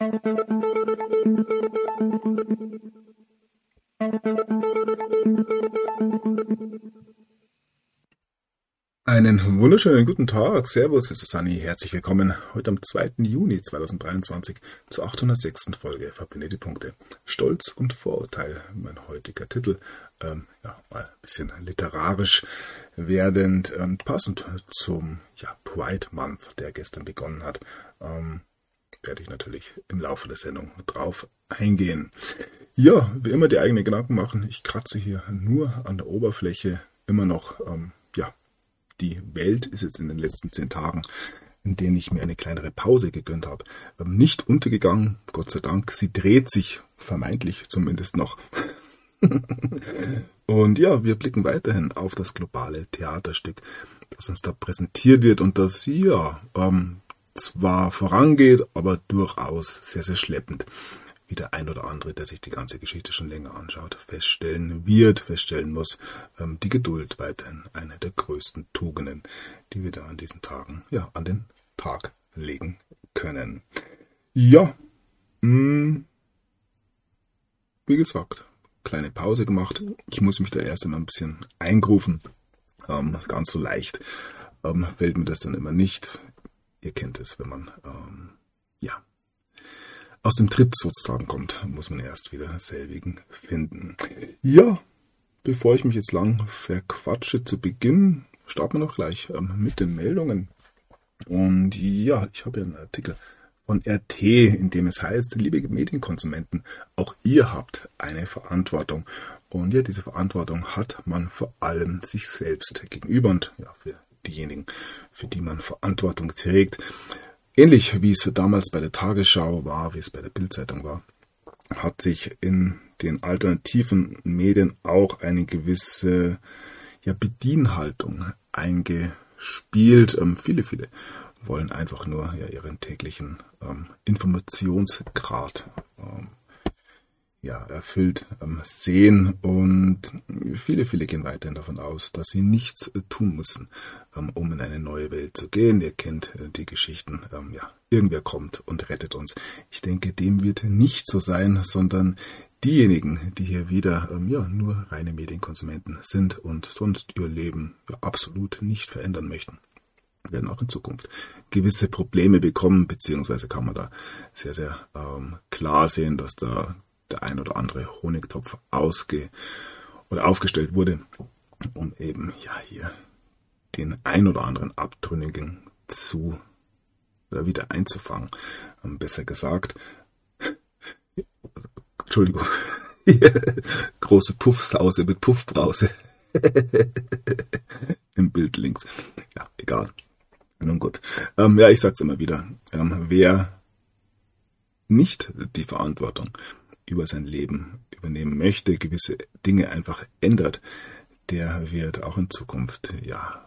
Einen wunderschönen guten Tag, Servus, es ist Sani, herzlich willkommen heute am 2. Juni 2023 zur 806. Folge Verbinde Punkte. Stolz und Vorurteil, mein heutiger Titel, ähm, ja, mal ein bisschen literarisch werdend, ähm, passend zum ja, Pride Month, der gestern begonnen hat, ähm, werde ich natürlich im Laufe der Sendung drauf eingehen. Ja, wie immer die eigenen Gedanken machen, ich kratze hier nur an der Oberfläche immer noch, ähm, ja, die Welt ist jetzt in den letzten zehn Tagen, in denen ich mir eine kleinere Pause gegönnt habe, ähm, nicht untergegangen. Gott sei Dank. Sie dreht sich vermeintlich zumindest noch. und ja, wir blicken weiterhin auf das globale Theaterstück, das uns da präsentiert wird und das ja ähm, zwar vorangeht, aber durchaus sehr, sehr schleppend wie der ein oder andere, der sich die ganze Geschichte schon länger anschaut, feststellen wird, feststellen muss, ähm, die Geduld weiterhin eine der größten Tugenden, die wir da an diesen Tagen, ja, an den Tag legen können. Ja, mh, hm, wie gesagt, kleine Pause gemacht. Ich muss mich da erst einmal ein bisschen eingrufen. Ähm, ganz so leicht ähm, fällt mir das dann immer nicht. Ihr kennt es, wenn man ähm, ja aus dem Tritt sozusagen kommt, muss man erst wieder selbigen finden. Ja, bevor ich mich jetzt lang verquatsche zu Beginn, starten wir noch gleich ähm, mit den Meldungen. Und ja, ich habe ja einen Artikel von RT, in dem es heißt, liebe Medienkonsumenten, auch ihr habt eine Verantwortung. Und ja, diese Verantwortung hat man vor allem sich selbst gegenüber und ja, für diejenigen, für die man Verantwortung trägt. Ähnlich wie es damals bei der Tagesschau war, wie es bei der Bildzeitung war, hat sich in den alternativen Medien auch eine gewisse ja, Bedienhaltung eingespielt. Ähm, viele, viele wollen einfach nur ja, ihren täglichen ähm, Informationsgrad ähm, ja, erfüllt ähm, sehen. Und viele, viele gehen weiterhin davon aus, dass sie nichts äh, tun müssen, ähm, um in eine neue Welt zu gehen. Ihr kennt äh, die Geschichten, ähm, ja, irgendwer kommt und rettet uns. Ich denke, dem wird nicht so sein, sondern diejenigen, die hier wieder ähm, ja, nur reine Medienkonsumenten sind und sonst ihr Leben ja, absolut nicht verändern möchten werden auch in Zukunft gewisse Probleme bekommen, beziehungsweise kann man da sehr, sehr ähm, klar sehen, dass da der ein oder andere Honigtopf ausge oder aufgestellt wurde, um eben ja hier den ein oder anderen Abtrünnigen zu oder wieder einzufangen. Ähm, besser gesagt, Entschuldigung, große Puffsause mit Puffbrause im Bild links. Ja, egal. Nun gut. Ähm, ja, ich sag's immer wieder. Ähm, wer nicht die Verantwortung über sein Leben übernehmen möchte, gewisse Dinge einfach ändert, der wird auch in Zukunft ja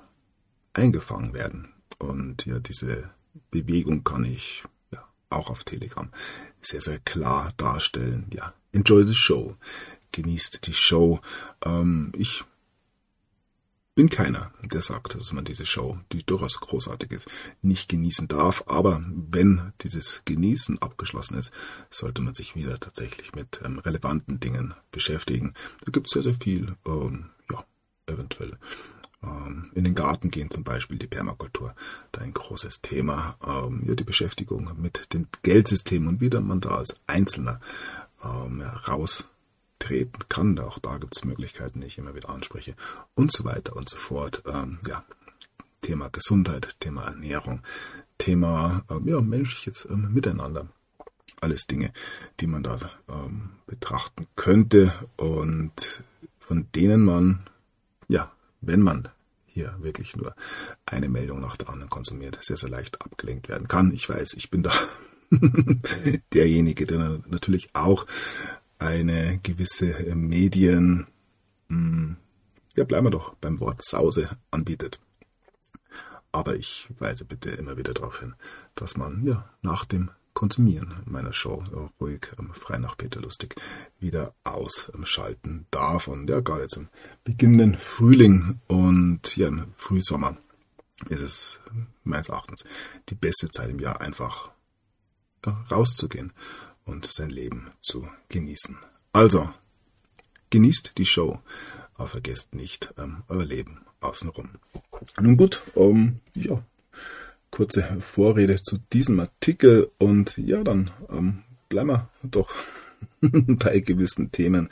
eingefangen werden. Und ja, diese Bewegung kann ich ja auch auf Telegram sehr, sehr klar darstellen. Ja, enjoy the show. Genießt die Show. Ähm, ich bin keiner, der sagt, dass man diese Show, die durchaus großartig ist, nicht genießen darf. Aber wenn dieses Genießen abgeschlossen ist, sollte man sich wieder tatsächlich mit ähm, relevanten Dingen beschäftigen. Da gibt es sehr, sehr viel, ähm, ja, eventuell. Ähm, in den Garten gehen zum Beispiel die Permakultur, da ein großes Thema. Ähm, ja, die Beschäftigung mit dem Geldsystem und wie man da als Einzelner ähm, raus treten kann. Auch da gibt es Möglichkeiten, die ich immer wieder anspreche und so weiter und so fort. Ähm, ja, Thema Gesundheit, Thema Ernährung, Thema ähm, ja, menschliches ähm, Miteinander. Alles Dinge, die man da ähm, betrachten könnte und von denen man, ja, wenn man hier wirklich nur eine Meldung nach der anderen konsumiert, sehr, sehr leicht abgelenkt werden kann. Ich weiß, ich bin da derjenige, der natürlich auch eine gewisse äh, Medien, hm, ja bleiben wir doch beim Wort Sause anbietet. Aber ich weise bitte immer wieder darauf hin, dass man ja nach dem Konsumieren meiner Show ruhig ähm, frei nach Peter Lustig wieder ausschalten darf. Und ja, gerade jetzt im beginnenden Frühling und ja, im Frühsommer ist es meines Erachtens die beste Zeit im Jahr einfach rauszugehen und sein Leben zu genießen. Also, genießt die Show, aber vergesst nicht ähm, euer Leben außenrum. Nun gut, ähm, ja, kurze Vorrede zu diesem Artikel und ja, dann ähm, bleiben wir doch bei gewissen Themen.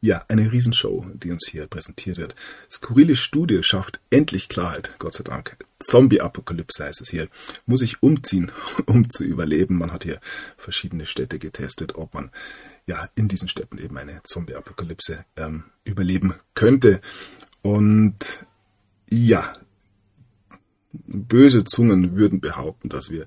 Ja, eine Riesenshow, die uns hier präsentiert wird. Skurrile Studie schafft endlich Klarheit, Gott sei Dank. Zombie-Apokalypse heißt es hier. Muss ich umziehen, um zu überleben. Man hat hier verschiedene Städte getestet, ob man ja in diesen Städten eben eine Zombie-Apokalypse ähm, überleben könnte. Und ja, böse Zungen würden behaupten, dass wir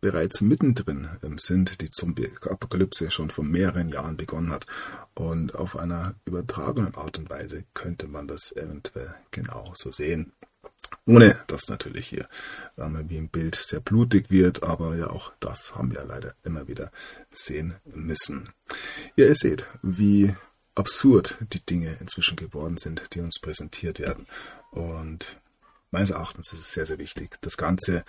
bereits mittendrin ähm, sind, die Zombie-Apokalypse schon vor mehreren Jahren begonnen hat. Und auf einer übertragenen Art und Weise könnte man das eventuell genau so sehen. Ohne dass natürlich hier ähm, wie im Bild sehr blutig wird, aber ja auch das haben wir leider immer wieder sehen müssen. Ja, ihr seht, wie absurd die Dinge inzwischen geworden sind, die uns präsentiert werden. Und meines Erachtens ist es sehr, sehr wichtig, das Ganze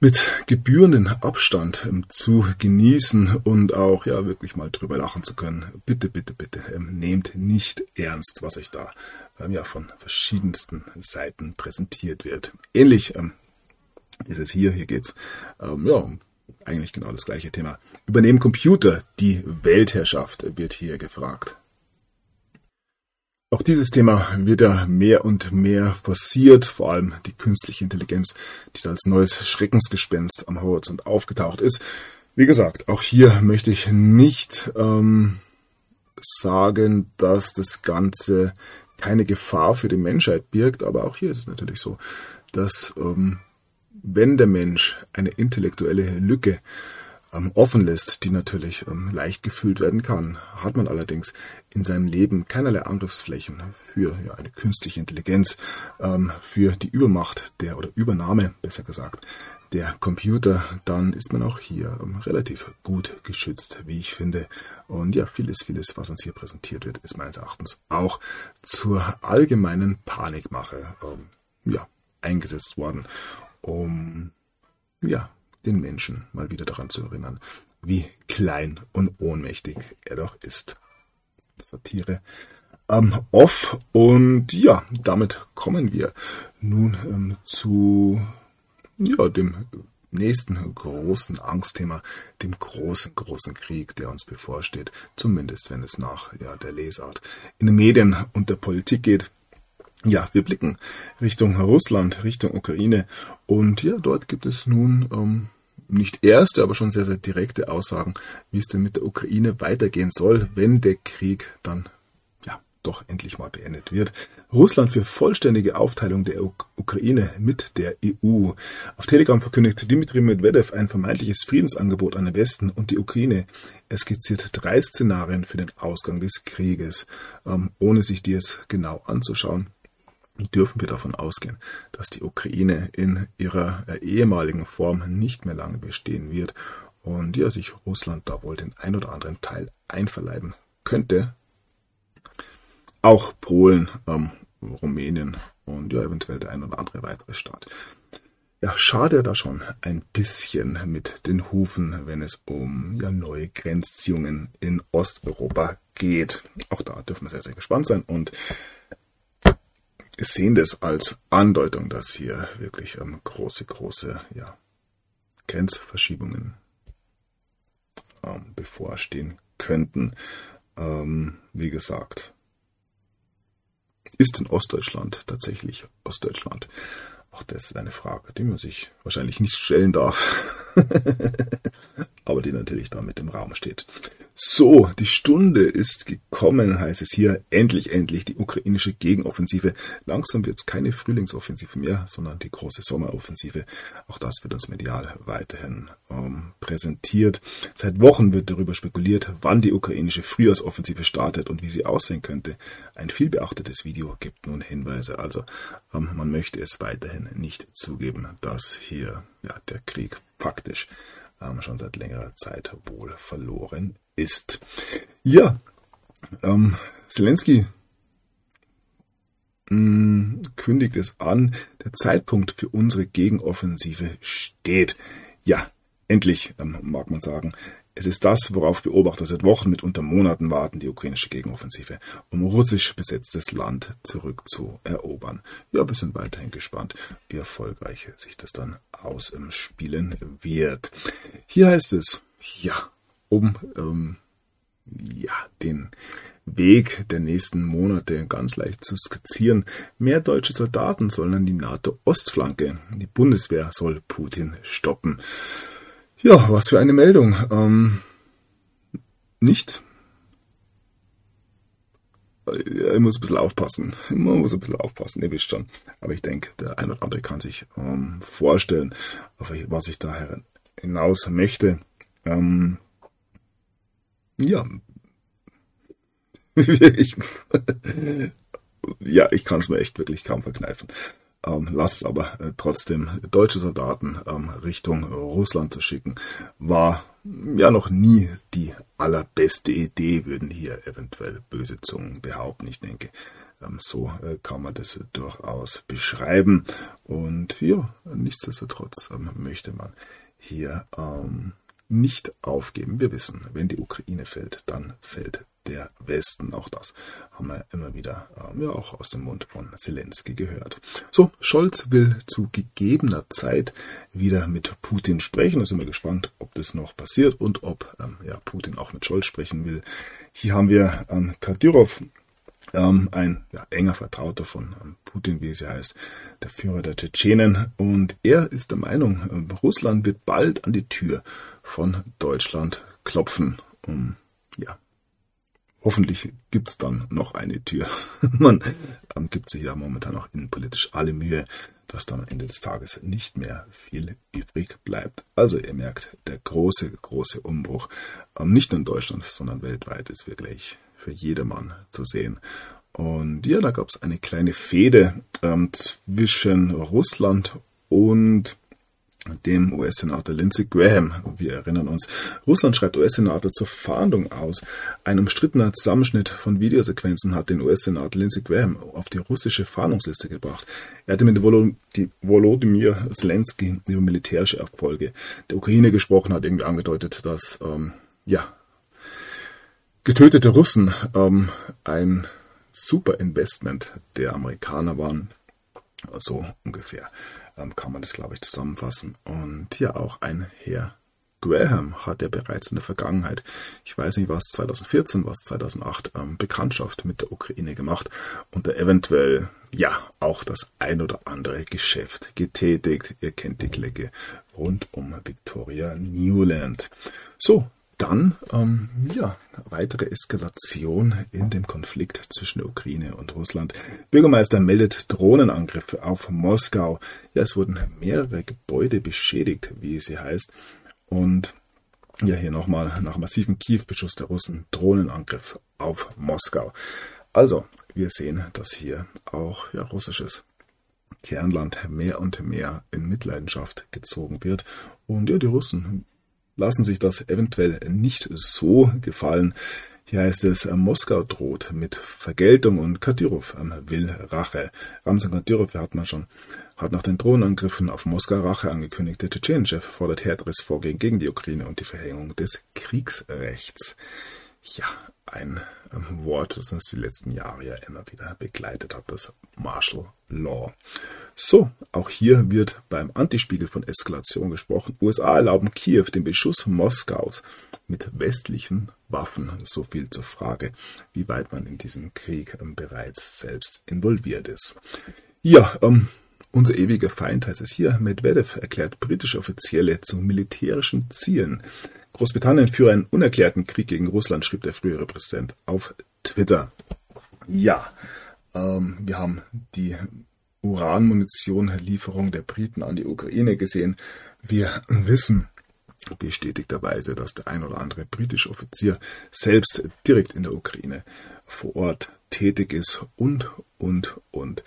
mit gebührenden Abstand ähm, zu genießen und auch ja wirklich mal drüber lachen zu können. Bitte, bitte, bitte ähm, nehmt nicht ernst, was euch da ähm, ja von verschiedensten Seiten präsentiert wird. Ähnlich ist es hier. Hier geht's ja eigentlich genau das gleiche Thema. Übernehmen Computer die Weltherrschaft, wird hier gefragt. Auch dieses Thema wird ja mehr und mehr forciert, vor allem die künstliche Intelligenz, die da als neues Schreckensgespenst am Horizont aufgetaucht ist. Wie gesagt, auch hier möchte ich nicht ähm, sagen, dass das Ganze keine Gefahr für die Menschheit birgt, aber auch hier ist es natürlich so, dass ähm, wenn der Mensch eine intellektuelle Lücke ähm, offen lässt, die natürlich ähm, leicht gefüllt werden kann, hat man allerdings in seinem Leben keinerlei Angriffsflächen für ja, eine künstliche Intelligenz, ähm, für die Übermacht der oder Übernahme, besser gesagt, der Computer, dann ist man auch hier ähm, relativ gut geschützt, wie ich finde. Und ja, vieles, vieles, was uns hier präsentiert wird, ist meines Erachtens auch zur allgemeinen Panikmache ähm, ja, eingesetzt worden, um ja, den Menschen mal wieder daran zu erinnern, wie klein und ohnmächtig er doch ist. Satire ähm, off. Und ja, damit kommen wir nun ähm, zu ja, dem nächsten großen Angstthema, dem großen, großen Krieg, der uns bevorsteht, zumindest wenn es nach ja, der Lesart in den Medien und der Politik geht. Ja, wir blicken Richtung Russland, Richtung Ukraine und ja, dort gibt es nun ähm, nicht erste, aber schon sehr, sehr direkte Aussagen, wie es denn mit der Ukraine weitergehen soll, wenn der Krieg dann ja doch endlich mal beendet wird. Russland für vollständige Aufteilung der Ukraine mit der EU. Auf Telegram verkündigt Dmitri Medvedev ein vermeintliches Friedensangebot an den Westen und die Ukraine. Er skizziert drei Szenarien für den Ausgang des Krieges, ähm, ohne sich die jetzt genau anzuschauen dürfen wir davon ausgehen, dass die Ukraine in ihrer äh, ehemaligen Form nicht mehr lange bestehen wird und ja, sich Russland da wohl den ein oder anderen Teil einverleiben könnte. Auch Polen, ähm, Rumänien und ja, eventuell der ein oder andere weitere Staat. Ja, schade da schon ein bisschen mit den Hufen, wenn es um ja, neue Grenzziehungen in Osteuropa geht. Auch da dürfen wir sehr, sehr gespannt sein und sehen das als Andeutung, dass hier wirklich ähm, große, große ja, Grenzverschiebungen ähm, bevorstehen könnten. Ähm, wie gesagt, ist in Ostdeutschland tatsächlich Ostdeutschland? Auch das ist eine Frage, die man sich wahrscheinlich nicht stellen darf, aber die natürlich da mit im Raum steht. So, die Stunde ist gekommen, heißt es hier. Endlich, endlich die ukrainische Gegenoffensive. Langsam wird es keine Frühlingsoffensive mehr, sondern die große Sommeroffensive. Auch das wird uns medial weiterhin ähm, präsentiert. Seit Wochen wird darüber spekuliert, wann die ukrainische Frühjahrsoffensive startet und wie sie aussehen könnte. Ein viel beachtetes Video gibt nun Hinweise. Also ähm, man möchte es weiterhin nicht zugeben, dass hier ja, der Krieg faktisch ähm, schon seit längerer Zeit wohl verloren ist. Ja, ähm, Zelensky mm, kündigt es an, der Zeitpunkt für unsere Gegenoffensive steht. Ja, Endlich, ähm, mag man sagen, es ist das, worauf Beobachter seit Wochen, mitunter Monaten warten, die ukrainische Gegenoffensive, um russisch besetztes Land zurückzuerobern. Ja, wir sind weiterhin gespannt, wie erfolgreich sich das dann ausspielen wird. Hier heißt es, ja, um ähm, ja, den Weg der nächsten Monate ganz leicht zu skizzieren. Mehr deutsche Soldaten sollen an die NATO-Ostflanke. Die Bundeswehr soll Putin stoppen. Ja, was für eine Meldung. Ähm, nicht. Ich muss ein bisschen aufpassen. Man muss ein bisschen aufpassen, ihr wisst schon. Aber ich denke, der ein oder andere kann sich ähm, vorstellen, was ich da hinaus möchte. Ähm, ja. ich, ja, ich kann es mir echt wirklich kaum verkneifen ähm, lass es aber äh, trotzdem deutsche Soldaten ähm, Richtung Russland zu schicken, war ja noch nie die allerbeste Idee, würden hier eventuell böse Zungen behaupten. Ich denke, ähm, so äh, kann man das durchaus beschreiben. Und ja, nichtsdestotrotz ähm, möchte man hier ähm, nicht aufgeben. Wir wissen, wenn die Ukraine fällt, dann fällt der Westen. Auch das haben wir immer wieder ähm, ja auch aus dem Mund von Zelensky gehört. So, Scholz will zu gegebener Zeit wieder mit Putin sprechen. Da sind wir gespannt, ob das noch passiert und ob ähm, ja, Putin auch mit Scholz sprechen will. Hier haben wir ähm, Kadyrov, ähm, ein ja, enger Vertrauter von ähm, Putin, wie es ja heißt, der Führer der Tschetschenen. Und er ist der Meinung, äh, Russland wird bald an die Tür von Deutschland klopfen, um ja, Hoffentlich gibt's dann noch eine Tür. Man ähm, gibt sich ja momentan auch innenpolitisch alle Mühe, dass dann am Ende des Tages nicht mehr viel übrig bleibt. Also ihr merkt, der große, große Umbruch, ähm, nicht nur in Deutschland, sondern weltweit, ist wirklich für jedermann zu sehen. Und ja, da gab's eine kleine Fehde ähm, zwischen Russland und dem US-Senator Lindsey Graham. Wir erinnern uns, Russland schreibt US-Senator zur Fahndung aus. Ein umstrittener Zusammenschnitt von Videosequenzen hat den US-Senator Lindsey Graham auf die russische Fahndungsliste gebracht. Er hatte mit Volodymyr Zelensky über militärische Erfolge der Ukraine gesprochen, hat irgendwie angedeutet, dass ähm, ja getötete Russen ähm, ein super Investment der Amerikaner waren. So ungefähr ähm, kann man das, glaube ich, zusammenfassen. Und hier auch ein Herr Graham hat ja bereits in der Vergangenheit, ich weiß nicht, was 2014, was 2008, ähm, Bekanntschaft mit der Ukraine gemacht und da eventuell, ja, auch das ein oder andere Geschäft getätigt. Ihr kennt die Klicke rund um Victoria Newland. So, dann, ähm, ja, weitere Eskalation in dem Konflikt zwischen der Ukraine und Russland. Bürgermeister meldet Drohnenangriffe auf Moskau. Ja, es wurden mehrere Gebäude beschädigt, wie es hier heißt. Und ja, hier nochmal nach massivem Kiew-Beschuss der Russen Drohnenangriff auf Moskau. Also, wir sehen, dass hier auch ja, russisches Kernland mehr und mehr in Mitleidenschaft gezogen wird. Und ja, die Russen lassen sich das eventuell nicht so gefallen. Hier heißt es, Moskau droht mit Vergeltung und Kadyrov ähm, will Rache. Ramzan Kadyrov, hat man schon, hat nach den Drohnenangriffen auf Moskau Rache angekündigt. Der Tschetschenchef fordert härteres Vorgehen gegen die Ukraine und die Verhängung des Kriegsrechts. Ja, ein ähm, Wort, das uns die letzten Jahre ja immer wieder begleitet hat, das Martial Law. So, auch hier wird beim Antispiegel von Eskalation gesprochen. USA erlauben Kiew den Beschuss Moskaus mit westlichen Waffen. So viel zur Frage, wie weit man in diesem Krieg ähm, bereits selbst involviert ist. Ja, ähm, unser ewiger Feind heißt es hier. Medvedev erklärt britische Offizielle zu militärischen Zielen. Großbritannien führe einen unerklärten Krieg gegen Russland, schrieb der frühere Präsident auf Twitter. Ja, ähm, wir haben die Uranmunition-Lieferung der Briten an die Ukraine gesehen. Wir wissen bestätigterweise, dass der ein oder andere britische Offizier selbst direkt in der Ukraine vor Ort tätig ist und, und, und.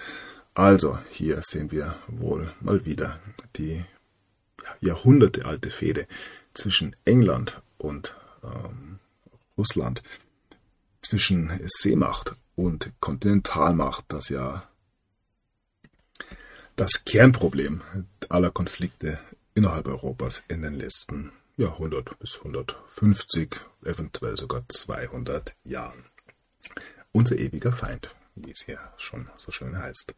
Also hier sehen wir wohl mal wieder die Jahrhunderte alte Fehde zwischen England und ähm, Russland, zwischen Seemacht und Kontinentalmacht, das ja das Kernproblem aller Konflikte innerhalb Europas in den letzten ja, 100 bis 150, eventuell sogar 200 Jahren. Unser ewiger Feind, wie es hier schon so schön heißt.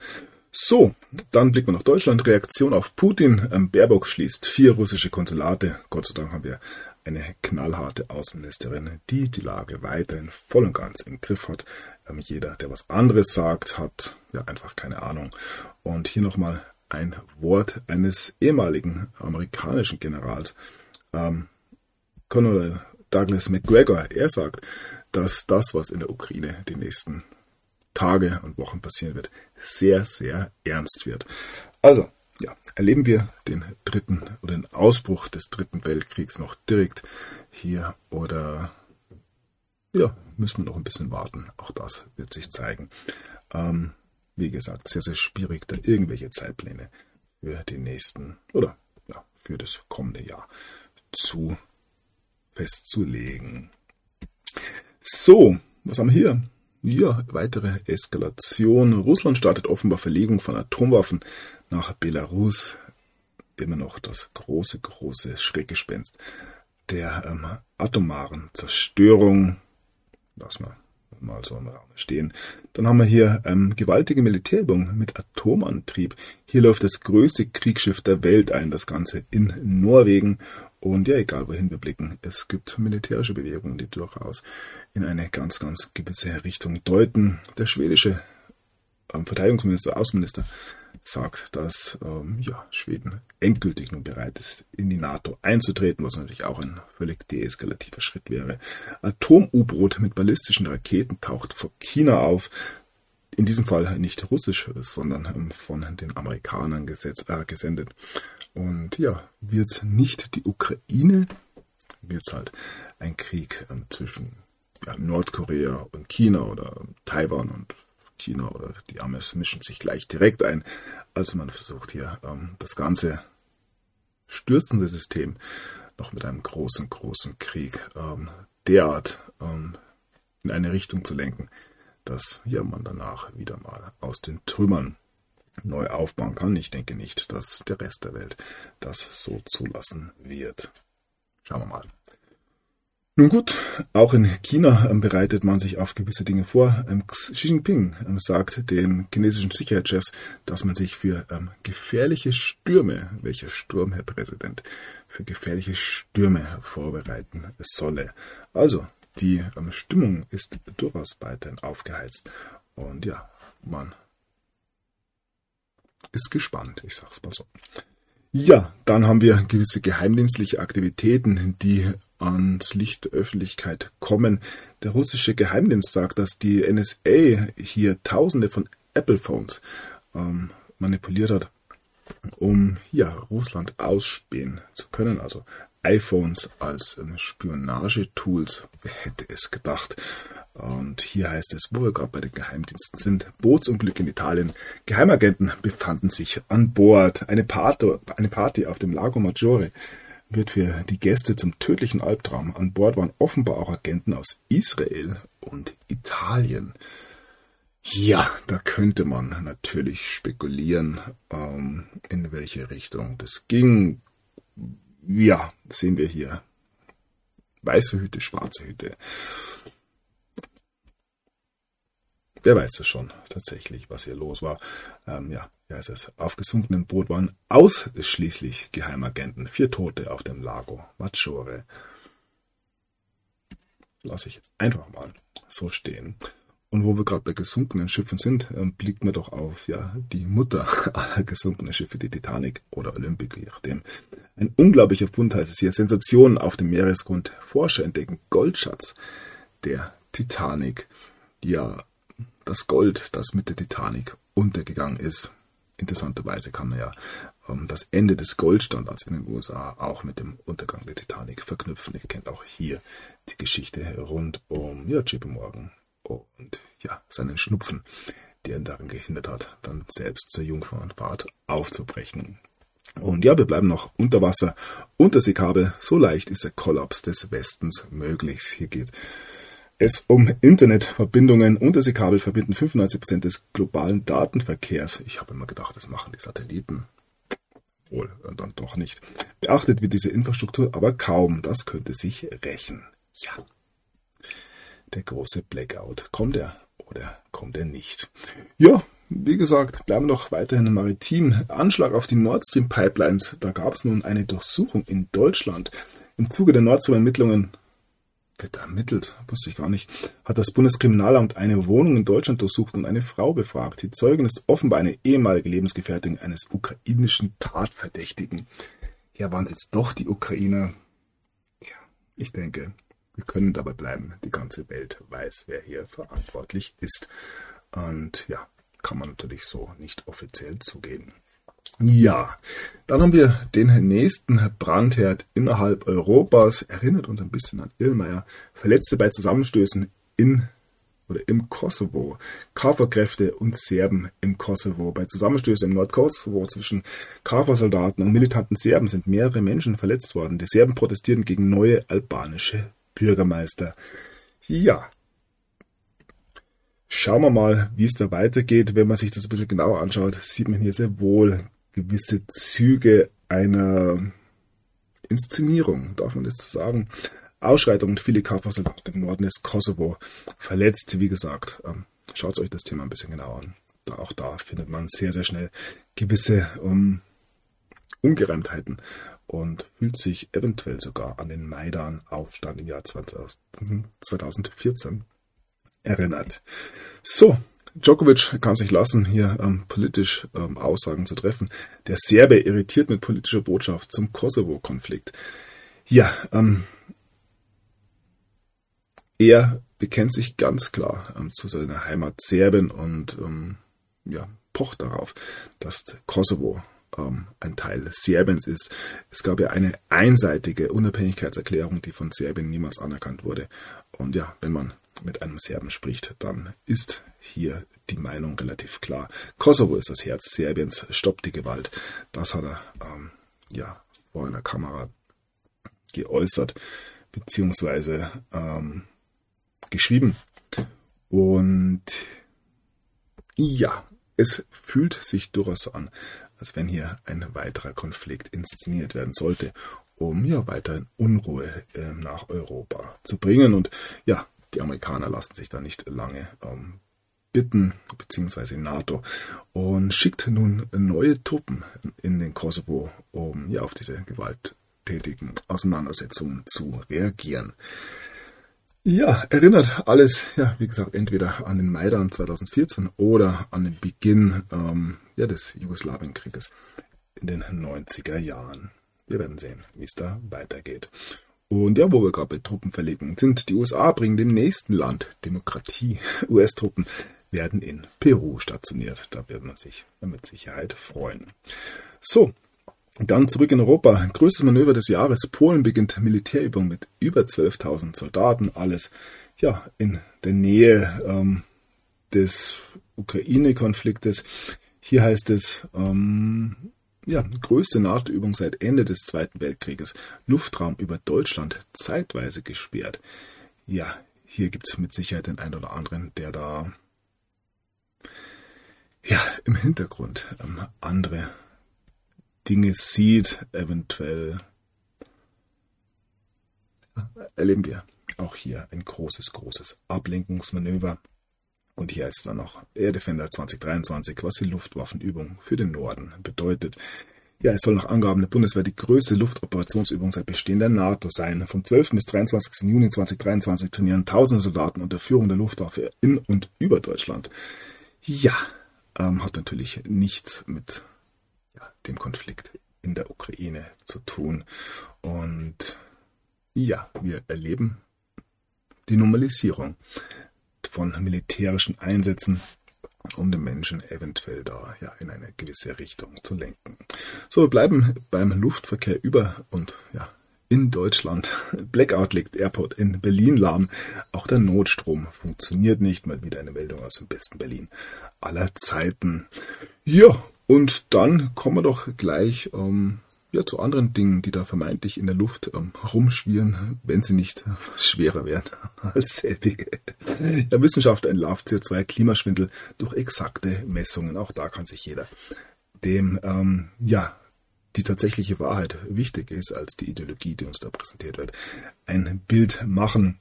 So, dann blicken wir nach Deutschland. Reaktion auf Putin. Ähm, Baerbock schließt vier russische Konsulate. Gott sei Dank haben wir eine knallharte Außenministerin, die die Lage weiterhin voll und ganz im Griff hat. Ähm, jeder, der was anderes sagt, hat ja einfach keine Ahnung. Und hier nochmal ein Wort eines ehemaligen amerikanischen Generals, ähm, Colonel Douglas McGregor. Er sagt, dass das, was in der Ukraine die nächsten Tage und Wochen passieren wird, sehr, sehr ernst wird. Also, ja, erleben wir den dritten oder den Ausbruch des dritten Weltkriegs noch direkt hier oder ja, müssen wir noch ein bisschen warten. Auch das wird sich zeigen. Ähm, wie gesagt, sehr, sehr schwierig, da irgendwelche Zeitpläne für die nächsten oder ja, für das kommende Jahr zu festzulegen. So, was haben wir hier? Ja, weitere Eskalation. Russland startet offenbar Verlegung von Atomwaffen nach Belarus. Immer noch das große, große Schreckgespenst der ähm, atomaren Zerstörung. Lass mal mal so im Raum stehen. Dann haben wir hier ähm, gewaltige Militärübung mit Atomantrieb. Hier läuft das größte Kriegsschiff der Welt ein, das Ganze in Norwegen. Und ja, egal wohin wir blicken, es gibt militärische Bewegungen, die durchaus in eine ganz, ganz gewisse Richtung deuten. Der schwedische ähm, Verteidigungsminister, Außenminister sagt, dass ähm, ja, Schweden endgültig nun bereit ist, in die NATO einzutreten, was natürlich auch ein völlig deeskalativer Schritt wäre. Atom-U-Boot mit ballistischen Raketen taucht vor China auf. In diesem Fall nicht russisch, sondern ähm, von den Amerikanern gesetz, äh, gesendet. Und ja, wird es nicht die Ukraine, wird es halt ein Krieg ähm, zwischen ja, Nordkorea und China oder Taiwan und China oder die Amis mischen sich gleich direkt ein. Also man versucht hier ähm, das ganze stürzende System noch mit einem großen, großen Krieg ähm, derart ähm, in eine Richtung zu lenken, dass ja, man danach wieder mal aus den Trümmern neu aufbauen kann. Ich denke nicht, dass der Rest der Welt das so zulassen wird. Schauen wir mal. Nun gut, auch in China ähm, bereitet man sich auf gewisse Dinge vor. Ähm, Xi Jinping ähm, sagt den chinesischen Sicherheitschefs, dass man sich für gefährliche Stürme, welcher Sturm, Herr Präsident, für gefährliche Stürme vorbereiten solle. Also, die Stimmung ist durchaus weiterhin aufgeheizt. Und ja, man ist gespannt, ich sag's mal so. Ja, dann haben wir gewisse geheimdienstliche Aktivitäten, die ans Licht der Öffentlichkeit kommen. Der russische Geheimdienst sagt, dass die NSA hier Tausende von Apple-Phones ähm, manipuliert hat, um ja, Russland ausspähen zu können. Also iPhones als ähm, Spionagetools. Wer hätte es gedacht? Und hier heißt es, wo wir gerade bei den Geheimdiensten sind, Bootsunglück in Italien. Geheimagenten befanden sich an Bord. Eine Party, eine Party auf dem Lago Maggiore wird für die Gäste zum tödlichen Albtraum. An Bord waren offenbar auch Agenten aus Israel und Italien. Ja, da könnte man natürlich spekulieren, ähm, in welche Richtung das ging. Ja, sehen wir hier. Weiße Hüte, schwarze Hüte. Wer weiß es schon tatsächlich, was hier los war. Ähm, ja, ja, es ist auf gesunkenem Boot waren ausschließlich Geheimagenten. Vier Tote auf dem Lago Maggiore. Lasse ich einfach mal so stehen. Und wo wir gerade bei gesunkenen Schiffen sind, ähm, blickt man doch auf ja, die Mutter aller gesunkenen Schiffe, die Titanic oder Olympic, je nachdem. Ein unglaublicher Fund heißt es hier. Sensationen auf dem Meeresgrund. Forscher entdecken Goldschatz der Titanic. Ja, das Gold, das mit der Titanic untergegangen ist. Interessanterweise kann man ja ähm, das Ende des Goldstandards in den USA auch mit dem Untergang der Titanic verknüpfen. Ihr kennt auch hier die Geschichte rund um ja, JP Morgan und ja, seinen Schnupfen, der ihn daran gehindert hat, dann selbst zur Jungfernfahrt aufzubrechen. Und ja, wir bleiben noch unter Wasser. Unterseekabel, so leicht ist der Kollaps des Westens möglich. Hier geht es um Internetverbindungen. Unterseekabel verbinden 95% des globalen Datenverkehrs. Ich habe immer gedacht, das machen die Satelliten. Wohl, dann doch nicht. Beachtet wird diese Infrastruktur aber kaum. Das könnte sich rächen. Ja. Der große Blackout. Kommt er oder kommt er nicht? Ja, wie gesagt, bleiben noch weiterhin im Maritim. Anschlag auf die Nord Stream Pipelines. Da gab es nun eine Durchsuchung in Deutschland. Im Zuge der Nord Stream Ermittlungen wird ermittelt, wusste ich gar nicht, hat das Bundeskriminalamt eine Wohnung in Deutschland durchsucht und eine Frau befragt. Die Zeugin ist offenbar eine ehemalige Lebensgefährtin eines ukrainischen Tatverdächtigen. Ja, waren es jetzt doch die Ukrainer? Ja, ich denke, wir können dabei bleiben. Die ganze Welt weiß, wer hier verantwortlich ist. Und ja, kann man natürlich so nicht offiziell zugeben. Ja, dann haben wir den nächsten Brandherd innerhalb Europas. Erinnert uns ein bisschen an Irlmeier. Verletzte bei Zusammenstößen in oder im Kosovo. KFOR-Kräfte und Serben im Kosovo. Bei Zusammenstößen im Nordkosovo zwischen KFOR-Soldaten und militanten Serben sind mehrere Menschen verletzt worden. Die Serben protestierten gegen neue albanische Bürgermeister. Ja, Schauen wir mal, wie es da weitergeht. Wenn man sich das ein bisschen genauer anschaut, sieht man hier sehr wohl gewisse Züge einer Inszenierung, darf man das so sagen. Ausschreitungen, viele Kampfsoldaten im Norden des Kosovo verletzt, wie gesagt. Ähm, schaut euch das Thema ein bisschen genauer an. Da, auch da findet man sehr, sehr schnell gewisse um, Ungereimtheiten und fühlt sich eventuell sogar an den Maidan-Aufstand im Jahr 2014 erinnert. So, Djokovic kann sich lassen, hier ähm, politisch ähm, Aussagen zu treffen. Der Serbe irritiert mit politischer Botschaft zum Kosovo-Konflikt. Ja, ähm, er bekennt sich ganz klar ähm, zu seiner Heimat Serbien und ähm, ja, pocht darauf, dass Kosovo ähm, ein Teil Serbiens ist. Es gab ja eine einseitige Unabhängigkeitserklärung, die von Serbien niemals anerkannt wurde. Und ja, wenn man mit einem Serben spricht, dann ist hier die Meinung relativ klar. Kosovo ist das Herz Serbiens, stoppt die Gewalt. Das hat er ähm, ja vor einer Kamera geäußert, beziehungsweise ähm, geschrieben. Und ja, es fühlt sich durchaus an, als wenn hier ein weiterer Konflikt inszeniert werden sollte, um ja weiterhin Unruhe äh, nach Europa zu bringen. Und ja, die Amerikaner lassen sich da nicht lange ähm, bitten, beziehungsweise NATO, und schickt nun neue Truppen in den Kosovo, um ja auf diese gewalttätigen Auseinandersetzungen zu reagieren. Ja, erinnert alles, ja, wie gesagt, entweder an den Maidan 2014 oder an den Beginn ähm, ja, des Jugoslawienkrieges in den 90er Jahren. Wir werden sehen, wie es da weitergeht. Und ja, wo wir gerade bei Truppenverlegungen sind, die USA bringen dem nächsten Land Demokratie. US-Truppen werden in Peru stationiert. Da wird man sich mit Sicherheit freuen. So, dann zurück in Europa. Größtes Manöver des Jahres. Polen beginnt Militärübung mit über 12.000 Soldaten. Alles ja in der Nähe ähm, des Ukraine-Konfliktes. Hier heißt es, ähm, ja, größte NATO-Übung seit Ende des Zweiten Weltkrieges. Luftraum über Deutschland zeitweise gesperrt. Ja, hier gibt es mit Sicherheit den einen oder anderen, der da ja im Hintergrund ähm, andere Dinge sieht, eventuell erleben wir auch hier ein großes, großes Ablenkungsmanöver. Und hier ist dann noch Air Defender 2023, was die Luftwaffenübung für den Norden bedeutet. Ja, es soll nach Angaben der Bundeswehr die größte Luftoperationsübung seit Bestehen der NATO sein. Vom 12. bis 23. Juni 2023 trainieren tausende Soldaten unter Führung der Luftwaffe in und über Deutschland. Ja, ähm, hat natürlich nichts mit ja, dem Konflikt in der Ukraine zu tun. Und ja, wir erleben die Normalisierung von militärischen Einsätzen, um den Menschen eventuell da ja in eine gewisse Richtung zu lenken. So, wir bleiben beim Luftverkehr über und ja, in Deutschland. Blackout liegt Airport in Berlin lahm. Auch der Notstrom funktioniert nicht. Mal wieder eine Meldung aus dem besten Berlin aller Zeiten. Ja, und dann kommen wir doch gleich ähm, ja, zu anderen Dingen, die da vermeintlich in der Luft ähm, rumschwirren, wenn sie nicht schwerer wären als selbige. Ja, Wissenschaftler entlarvt CO2-Klimaschwindel durch exakte Messungen. Auch da kann sich jeder dem, ähm, ja, die tatsächliche Wahrheit wichtig ist als die Ideologie, die uns da präsentiert wird. Ein Bild machen.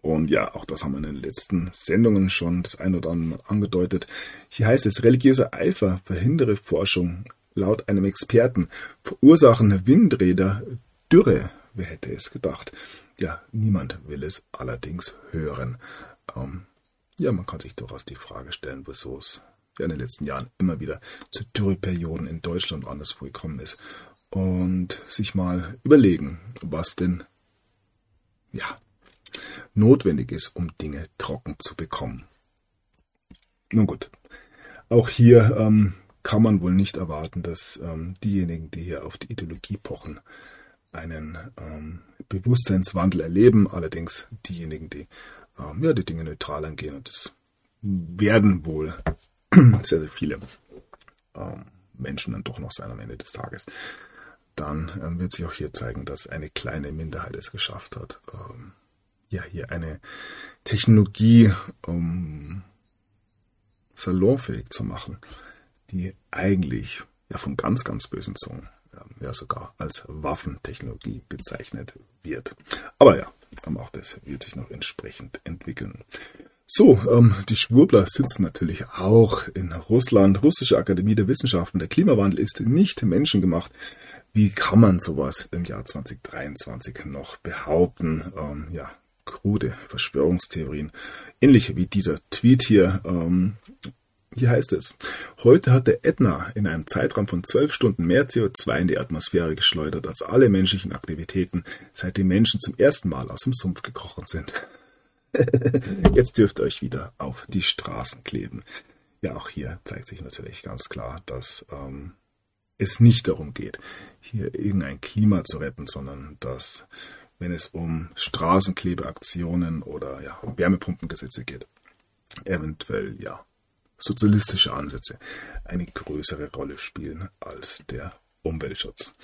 Und ja, auch das haben wir in den letzten Sendungen schon das ein oder andere angedeutet. Hier heißt es, religiöser Eifer verhindere Forschung. Laut einem Experten verursachen Windräder Dürre. Wer hätte es gedacht? Ja, niemand will es allerdings hören. Ähm, ja, man kann sich durchaus die Frage stellen, wieso es in den letzten Jahren immer wieder zu Dürreperioden in Deutschland und anderswo gekommen ist. Und sich mal überlegen, was denn ja notwendig ist, um Dinge trocken zu bekommen. Nun gut, auch hier ähm, kann man wohl nicht erwarten, dass ähm, diejenigen, die hier auf die Ideologie pochen, einen ähm, Bewusstseinswandel erleben. Allerdings diejenigen, die ähm, ja, die Dinge neutral angehen. Und es werden wohl sehr, sehr viele ähm, Menschen dann doch noch sein am Ende des Tages. Dann ähm, wird sich auch hier zeigen, dass eine kleine Minderheit es geschafft hat, ähm, ja, hier eine Technologie um salonfähig zu machen, die eigentlich ja von ganz, ganz bösen Zungen ja sogar als Waffentechnologie bezeichnet wird. Aber ja, auch das wird sich noch entsprechend entwickeln. So, ähm, die Schwurbler sitzen natürlich auch in Russland. Russische Akademie der Wissenschaften. Der Klimawandel ist nicht menschengemacht. Wie kann man sowas im Jahr 2023 noch behaupten? Ähm, ja, krude Verschwörungstheorien. Ähnlich wie dieser Tweet hier. Ähm, hier heißt es, heute hat der Ätna in einem Zeitraum von zwölf Stunden mehr CO2 in die Atmosphäre geschleudert als alle menschlichen Aktivitäten, seit die Menschen zum ersten Mal aus dem Sumpf gekrochen sind. Jetzt dürft ihr euch wieder auf die Straßen kleben. Ja, auch hier zeigt sich natürlich ganz klar, dass ähm, es nicht darum geht, hier irgendein Klima zu retten, sondern dass, wenn es um Straßenklebeaktionen oder ja, Wärmepumpengesetze geht, eventuell ja sozialistische Ansätze eine größere Rolle spielen als der Umweltschutz.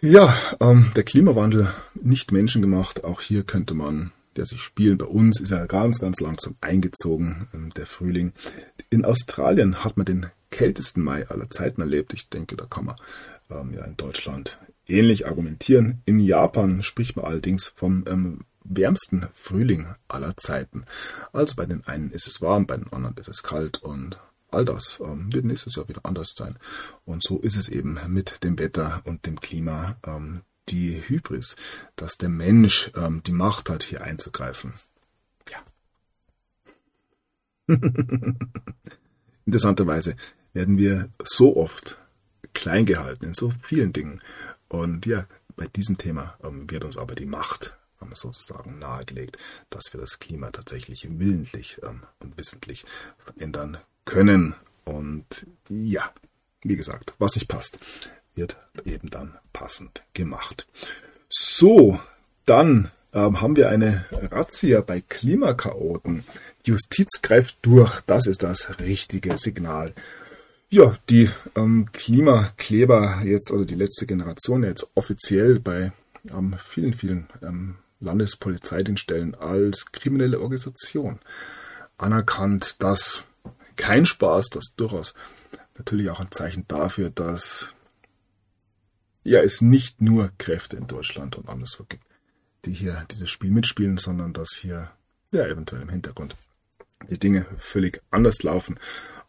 Ja, ähm, der Klimawandel nicht menschengemacht. Auch hier könnte man, der sich spielen bei uns, ist ja ganz, ganz langsam eingezogen, ähm, der Frühling. In Australien hat man den kältesten Mai aller Zeiten erlebt. Ich denke, da kann man ähm, ja in Deutschland ähnlich argumentieren. In Japan spricht man allerdings vom ähm, wärmsten Frühling aller Zeiten. Also bei den einen ist es warm, bei den anderen ist es kalt und all das ähm, wird nächstes Jahr wieder anders sein. Und so ist es eben mit dem Wetter und dem Klima. Ähm, die Hybris, dass der Mensch ähm, die Macht hat, hier einzugreifen. Ja. Interessanterweise werden wir so oft klein gehalten in so vielen Dingen. Und ja, bei diesem Thema ähm, wird uns aber die Macht haben sozusagen nahegelegt, dass wir das Klima tatsächlich willentlich ähm, und wissentlich verändern können. Und ja, wie gesagt, was nicht passt, wird eben dann passend gemacht. So, dann ähm, haben wir eine Razzia bei Klimakaoten. Justiz greift durch, das ist das richtige Signal. Ja, die ähm, Klimakleber jetzt oder die letzte Generation jetzt offiziell bei ähm, vielen, vielen ähm, Landespolizeidienststellen als kriminelle Organisation anerkannt. Das kein Spaß, das durchaus natürlich auch ein Zeichen dafür, dass ja es nicht nur Kräfte in Deutschland und anderswo gibt, die hier dieses Spiel mitspielen, sondern dass hier ja eventuell im Hintergrund die Dinge völlig anders laufen.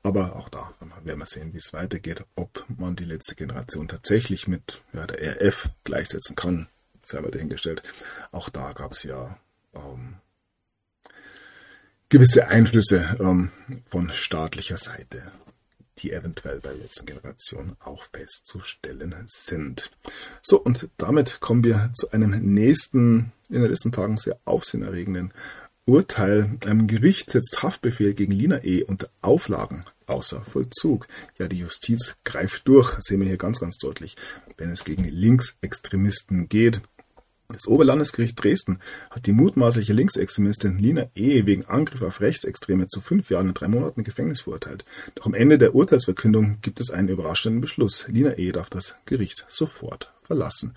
Aber auch da werden wir sehen, wie es weitergeht, ob man die letzte Generation tatsächlich mit ja, der RF gleichsetzen kann selber dahingestellt. Auch da gab es ja ähm, gewisse Einflüsse ähm, von staatlicher Seite, die eventuell bei der letzten Generation auch festzustellen sind. So, und damit kommen wir zu einem nächsten, in den letzten Tagen sehr aufsehenerregenden Urteil. Ein Gericht setzt Haftbefehl gegen Lina E. unter Auflagen außer Vollzug. Ja, die Justiz greift durch, sehen wir hier ganz, ganz deutlich, wenn es gegen Linksextremisten geht. Das Oberlandesgericht Dresden hat die mutmaßliche Linksextremistin Lina E. wegen Angriff auf Rechtsextreme zu fünf Jahren und drei Monaten Gefängnis verurteilt. Doch am Ende der Urteilsverkündung gibt es einen überraschenden Beschluss. Lina E. darf das Gericht sofort verlassen.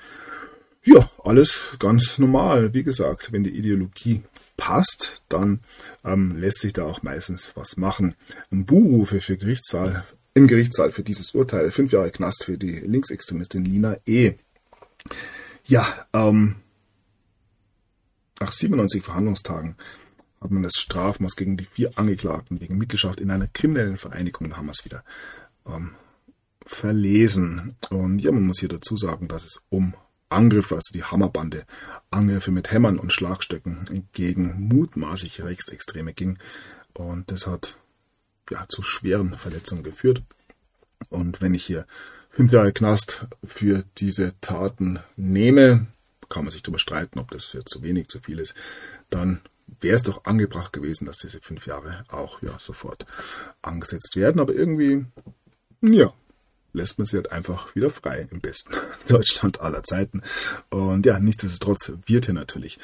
Ja, alles ganz normal. Wie gesagt, wenn die Ideologie passt, dann ähm, lässt sich da auch meistens was machen. Buhrufe für Gerichtssaal im Gerichtssaal für dieses Urteil. Fünf Jahre Knast für die Linksextremistin Lina E. Ja, ähm, nach 97 Verhandlungstagen hat man das Strafmaß gegen die vier Angeklagten wegen Mitgliedschaft in einer kriminellen Vereinigung, wir es wieder, ähm, verlesen. Und ja, man muss hier dazu sagen, dass es um Angriffe, also die Hammerbande, Angriffe mit Hämmern und Schlagstöcken gegen mutmaßlich Rechtsextreme ging. Und das hat ja, zu schweren Verletzungen geführt. Und wenn ich hier fünf Jahre Knast für diese Taten nehme, kann man sich darüber streiten, ob das jetzt zu wenig, zu viel ist, dann wäre es doch angebracht gewesen, dass diese fünf Jahre auch ja sofort angesetzt werden. Aber irgendwie, ja, lässt man sie halt einfach wieder frei im besten Deutschland aller Zeiten. Und ja, nichtsdestotrotz wird hier natürlich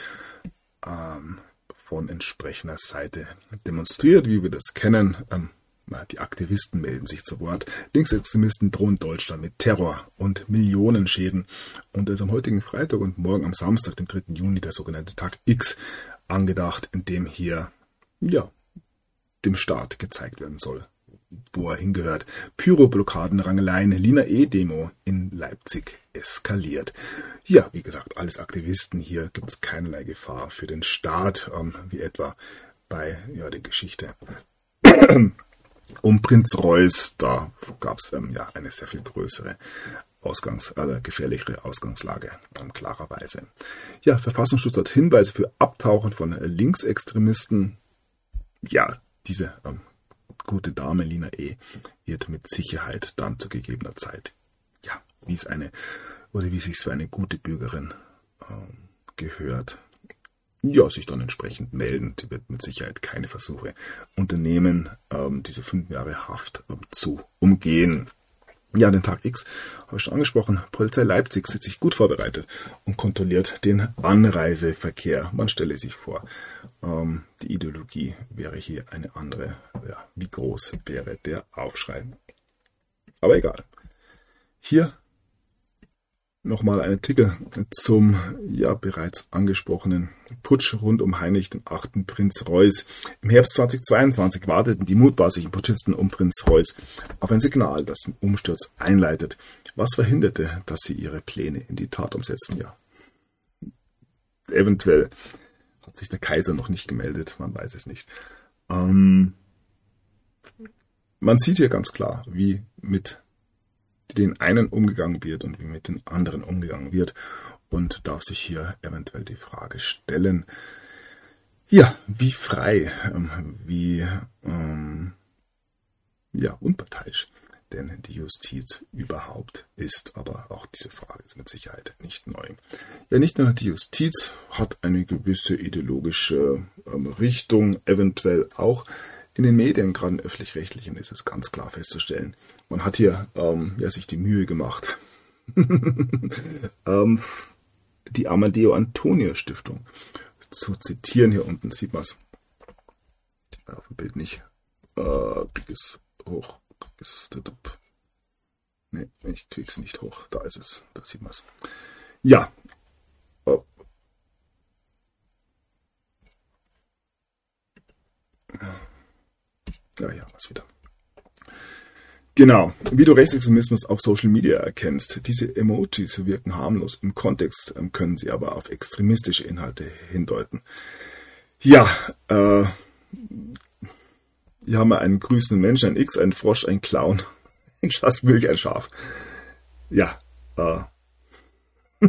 ähm, von entsprechender Seite demonstriert, wie wir das kennen. Ähm, die Aktivisten melden sich zu Wort. Linksextremisten drohen Deutschland mit Terror und Millionenschäden. Und es ist am heutigen Freitag und morgen am Samstag, dem 3. Juni, der sogenannte Tag X angedacht, in dem hier, ja, dem Staat gezeigt werden soll, wo er hingehört. Pyroblockaden, Rangeleien, Lina E-Demo in Leipzig eskaliert. Ja, wie gesagt, alles Aktivisten. Hier gibt es keinerlei Gefahr für den Staat, ähm, wie etwa bei ja, der Geschichte um Prinz Reuß. Da gab es ähm, ja eine sehr viel größere Ausgangs-, äh, gefährlichere Ausgangslage, ähm, klarerweise. Ja, Verfassungsschutz hat Hinweise für Abtauchen von Linksextremisten. Ja, diese ähm, gute Dame Lina E. wird mit Sicherheit dann zu gegebener Zeit, ja, wie es eine, oder wie sich für eine gute Bürgerin ähm, gehört, ja, sich dann entsprechend melden. Die wird mit Sicherheit keine Versuche unternehmen, ähm, diese fünf Jahre Haft ähm, zu umgehen. Ja, den Tag X habe ich schon angesprochen. Polizei Leipzig sitzt sich gut vorbereitet und kontrolliert den Anreiseverkehr. Man stelle sich vor, ähm, die Ideologie wäre hier eine andere. Ja, wie groß wäre der Aufschrei? Aber egal. Hier nochmal ein Artikel zum ja bereits angesprochenen Putsch rund um Heinrich VIII. Prinz Reuß. Im Herbst 2022 warteten die mutmaßlichen Putschisten um Prinz Reuß auf ein Signal, das den Umsturz einleitet. Was verhinderte, dass sie ihre Pläne in die Tat umsetzen? Ja, eventuell hat sich der Kaiser noch nicht gemeldet, man weiß es nicht. Ähm, man sieht hier ganz klar, wie mit den einen umgegangen wird und wie mit den anderen umgegangen wird und darf sich hier eventuell die Frage stellen, ja, wie frei, ähm, wie ähm, ja, unparteiisch denn die Justiz überhaupt ist. Aber auch diese Frage ist mit Sicherheit nicht neu. Ja, nicht nur die Justiz hat eine gewisse ideologische ähm, Richtung, eventuell auch in den Medien, gerade öffentlich-rechtlichen, ist es ganz klar festzustellen. Man hat hier ähm, ja, sich die Mühe gemacht, ähm, die Amadeo Antonio Stiftung zu zitieren. Hier unten sieht man es. Auf dem Bild nicht. Äh, es hoch. Krieg ich krieg's nicht hoch. Da ist es. Da sieht man es. Ja. Oh. Ja, ja, was wieder. Genau, wie du Rechtsextremismus auf Social Media erkennst. Diese Emojis wirken harmlos. Im Kontext ähm, können sie aber auf extremistische Inhalte hindeuten. Ja, äh, hier haben wir einen grüßenden Menschen, ein X, ein Frosch, ein Clown, ein Schass Milch, ein Schaf. Ja, äh.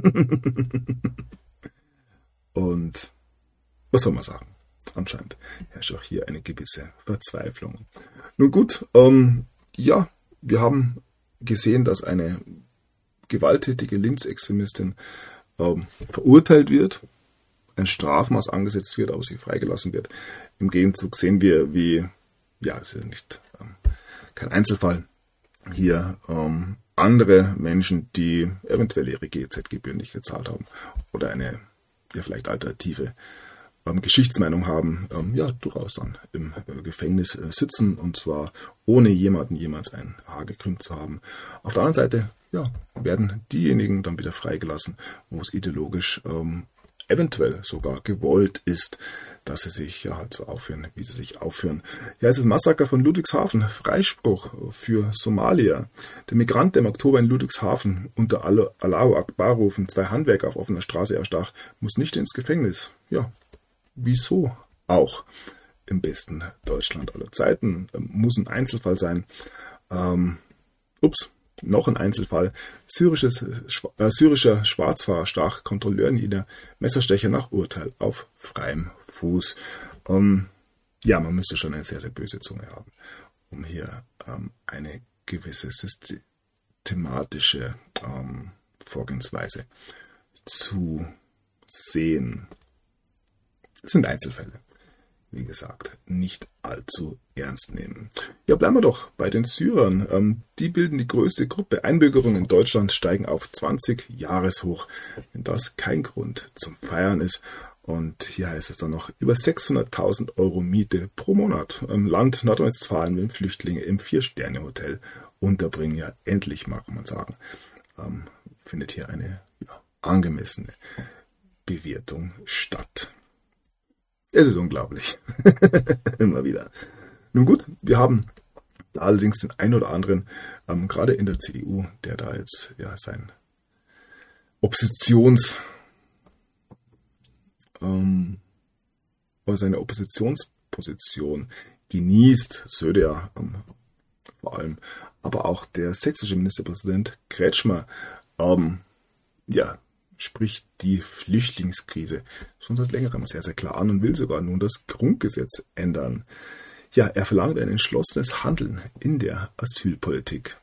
Und was soll man sagen? Anscheinend herrscht auch hier eine gewisse Verzweiflung. Nun gut, ähm, ja, wir haben gesehen, dass eine gewalttätige Linksextremistin ähm, verurteilt wird, ein Strafmaß angesetzt wird, aber sie freigelassen wird. Im Gegenzug sehen wir, wie, ja, es ist nicht ähm, kein Einzelfall, hier ähm, andere Menschen, die eventuell ihre GZ-Gebühren nicht gezahlt haben oder eine ja, vielleicht alternative ähm, Geschichtsmeinung haben, ähm, ja, durchaus dann im äh, Gefängnis äh, sitzen und zwar ohne jemanden jemals ein Haar gekrümmt zu haben. Auf der anderen Seite, ja, werden diejenigen dann wieder freigelassen, wo es ideologisch ähm, eventuell sogar gewollt ist, dass sie sich ja halt so aufführen, wie sie sich aufführen. Ja, es ist Massaker von Ludwigshafen, Freispruch für Somalia. Der Migrant, der im Oktober in Ludwigshafen unter Allahu Akbar rufen, zwei Handwerker auf offener Straße erstach, muss nicht ins Gefängnis. Ja, wieso auch? Im besten Deutschland aller Zeiten. Muss ein Einzelfall sein. Ähm, ups, noch ein Einzelfall. Syrisches, äh, syrischer Schwarzfahrer stach Kontrolleur nieder, Messerstecher nach Urteil auf freiem Fuß. Ähm, ja, man müsste schon eine sehr, sehr böse Zunge haben, um hier ähm, eine gewisse systematische ähm, Vorgehensweise zu sehen. Sind Einzelfälle wie gesagt, nicht allzu ernst nehmen. Ja, bleiben wir doch bei den Syrern. Ähm, die bilden die größte Gruppe. Einbürgerungen in Deutschland steigen auf 20 Jahreshoch. Wenn das kein Grund zum Feiern ist. Und hier heißt es dann noch über 600.000 Euro Miete pro Monat. Im Land Nordrhein-Westfalen will Flüchtlinge im Vier-Sterne-Hotel unterbringen. Ja, endlich mag man sagen. Ähm, findet hier eine ja, angemessene Bewertung statt. Es ist unglaublich. Immer wieder. Nun gut, wir haben da allerdings den einen oder anderen, ähm, gerade in der CDU, der da jetzt ja sein Oppositions ähm, oder seine Oppositionsposition genießt, Söder ähm, vor allem, aber auch der sächsische Ministerpräsident Kretschmer ähm, ja, spricht die Flüchtlingskrise schon seit längerem sehr, sehr klar an und will sogar nun das Grundgesetz ändern. Ja, er verlangt ein entschlossenes Handeln in der Asylpolitik.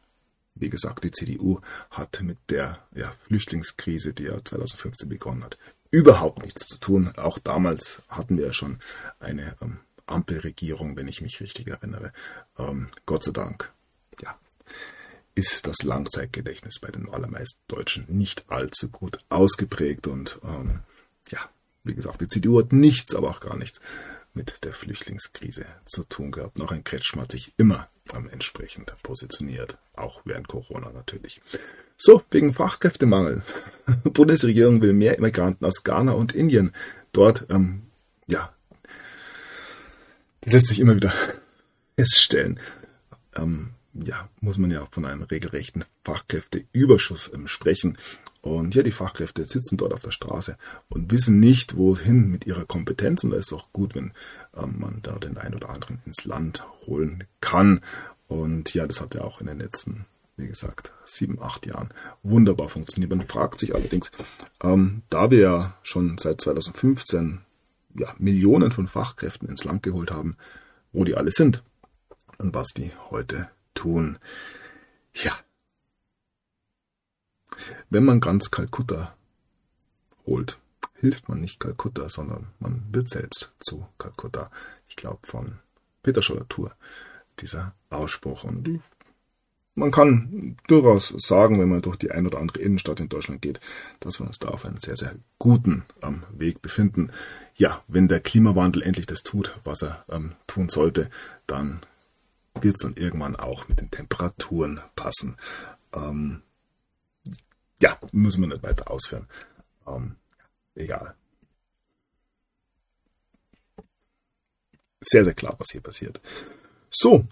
Wie gesagt, die CDU hat mit der ja, Flüchtlingskrise, die ja 2015 begonnen hat, überhaupt nichts zu tun. Auch damals hatten wir ja schon eine ähm, Ampelregierung, wenn ich mich richtig erinnere. Ähm, Gott sei Dank. Ja, ist das Langzeitgedächtnis bei den allermeisten Deutschen nicht allzu gut ausgeprägt. Und ähm, ja, wie gesagt, die CDU hat nichts, aber auch gar nichts mit der Flüchtlingskrise zu tun gehabt. Noch ein Kretschmer hat sich immer ähm, entsprechend positioniert, auch während Corona natürlich. So, wegen Fachkräftemangel. Die Bundesregierung will mehr Immigranten aus Ghana und Indien. Dort, ähm, ja, das lässt sich immer wieder feststellen. Ähm, ja, muss man ja von einem regelrechten Fachkräfteüberschuss ähm, sprechen. Und ja, die Fachkräfte sitzen dort auf der Straße und wissen nicht, wohin mit ihrer Kompetenz. Und da ist es auch gut, wenn ähm, man da den einen oder anderen ins Land holen kann. Und ja, das hat ja auch in den letzten, wie gesagt, sieben, acht Jahren wunderbar funktioniert. Man fragt sich allerdings, ähm, da wir ja schon seit 2015 ja, Millionen von Fachkräften ins Land geholt haben, wo die alle sind und was die heute tun. Ja. Wenn man ganz Kalkutta holt, hilft man nicht Kalkutta, sondern man wird selbst zu Kalkutta. Ich glaube von Peter Scholler-Tour, dieser Ausspruch. Und man kann durchaus sagen, wenn man durch die ein oder andere Innenstadt in Deutschland geht, dass wir uns da auf einem sehr, sehr guten ähm, Weg befinden. Ja, wenn der Klimawandel endlich das tut, was er ähm, tun sollte, dann wird es dann irgendwann auch mit den Temperaturen passen. Ähm, ja, müssen wir nicht weiter ausführen. Ähm, egal. Sehr, sehr klar, was hier passiert. So,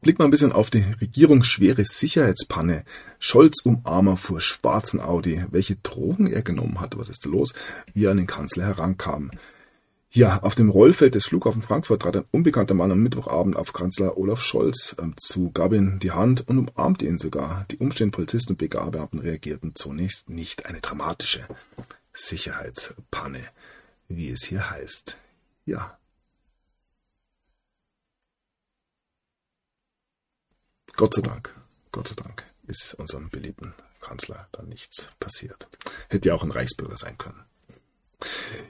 Blick mal ein bisschen auf die regierungsschwere Sicherheitspanne. Scholz Umarmer fuhr schwarzen Audi. Welche Drogen er genommen hat, was ist da los? Wie er an den Kanzler herankam. Ja, auf dem Rollfeld des Flughafens Frankfurt trat ein unbekannter Mann am Mittwochabend auf Kanzler Olaf Scholz ähm, zu, gab ihm die Hand und umarmte ihn sogar. Die umstehenden Polizisten und BGA-Beamten reagierten zunächst nicht. Eine dramatische Sicherheitspanne, wie es hier heißt. Ja. Gott sei Dank, Gott sei Dank ist unserem beliebten Kanzler da nichts passiert. Hätte ja auch ein Reichsbürger sein können.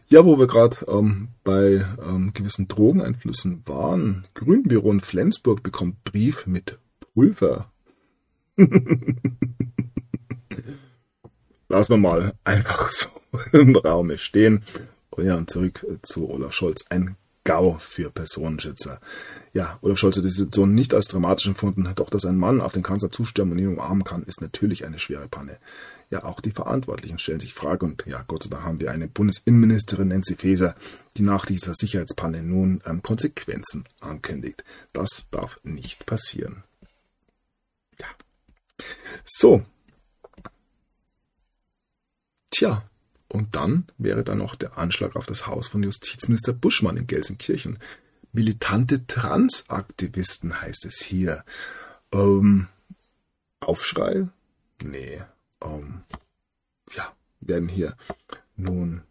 Ja, wo wir gerade ähm, bei ähm, gewissen Drogeneinflüssen waren. Grünbüro in Flensburg bekommt Brief mit Pulver. Lassen wir mal einfach so im Raum stehen. Und ja, und zurück zu Olaf Scholz. Ein GAU für Personenschützer. Ja, Olaf Scholz hat die Situation nicht als dramatisch empfunden, doch dass ein Mann auf den Kanzler zustürmen und ihn umarmen kann, ist natürlich eine schwere Panne. Ja, auch die Verantwortlichen stellen sich Frage und ja, Gott sei Dank haben wir eine Bundesinnenministerin Nancy Faeser, die nach dieser Sicherheitspanne nun ähm, Konsequenzen ankündigt. Das darf nicht passieren. Ja. So. Tja, und dann wäre da noch der Anschlag auf das Haus von Justizminister Buschmann in Gelsenkirchen. Militante Transaktivisten heißt es hier. Ähm, Aufschrei? Nee. Ähm, ja, werden hier nun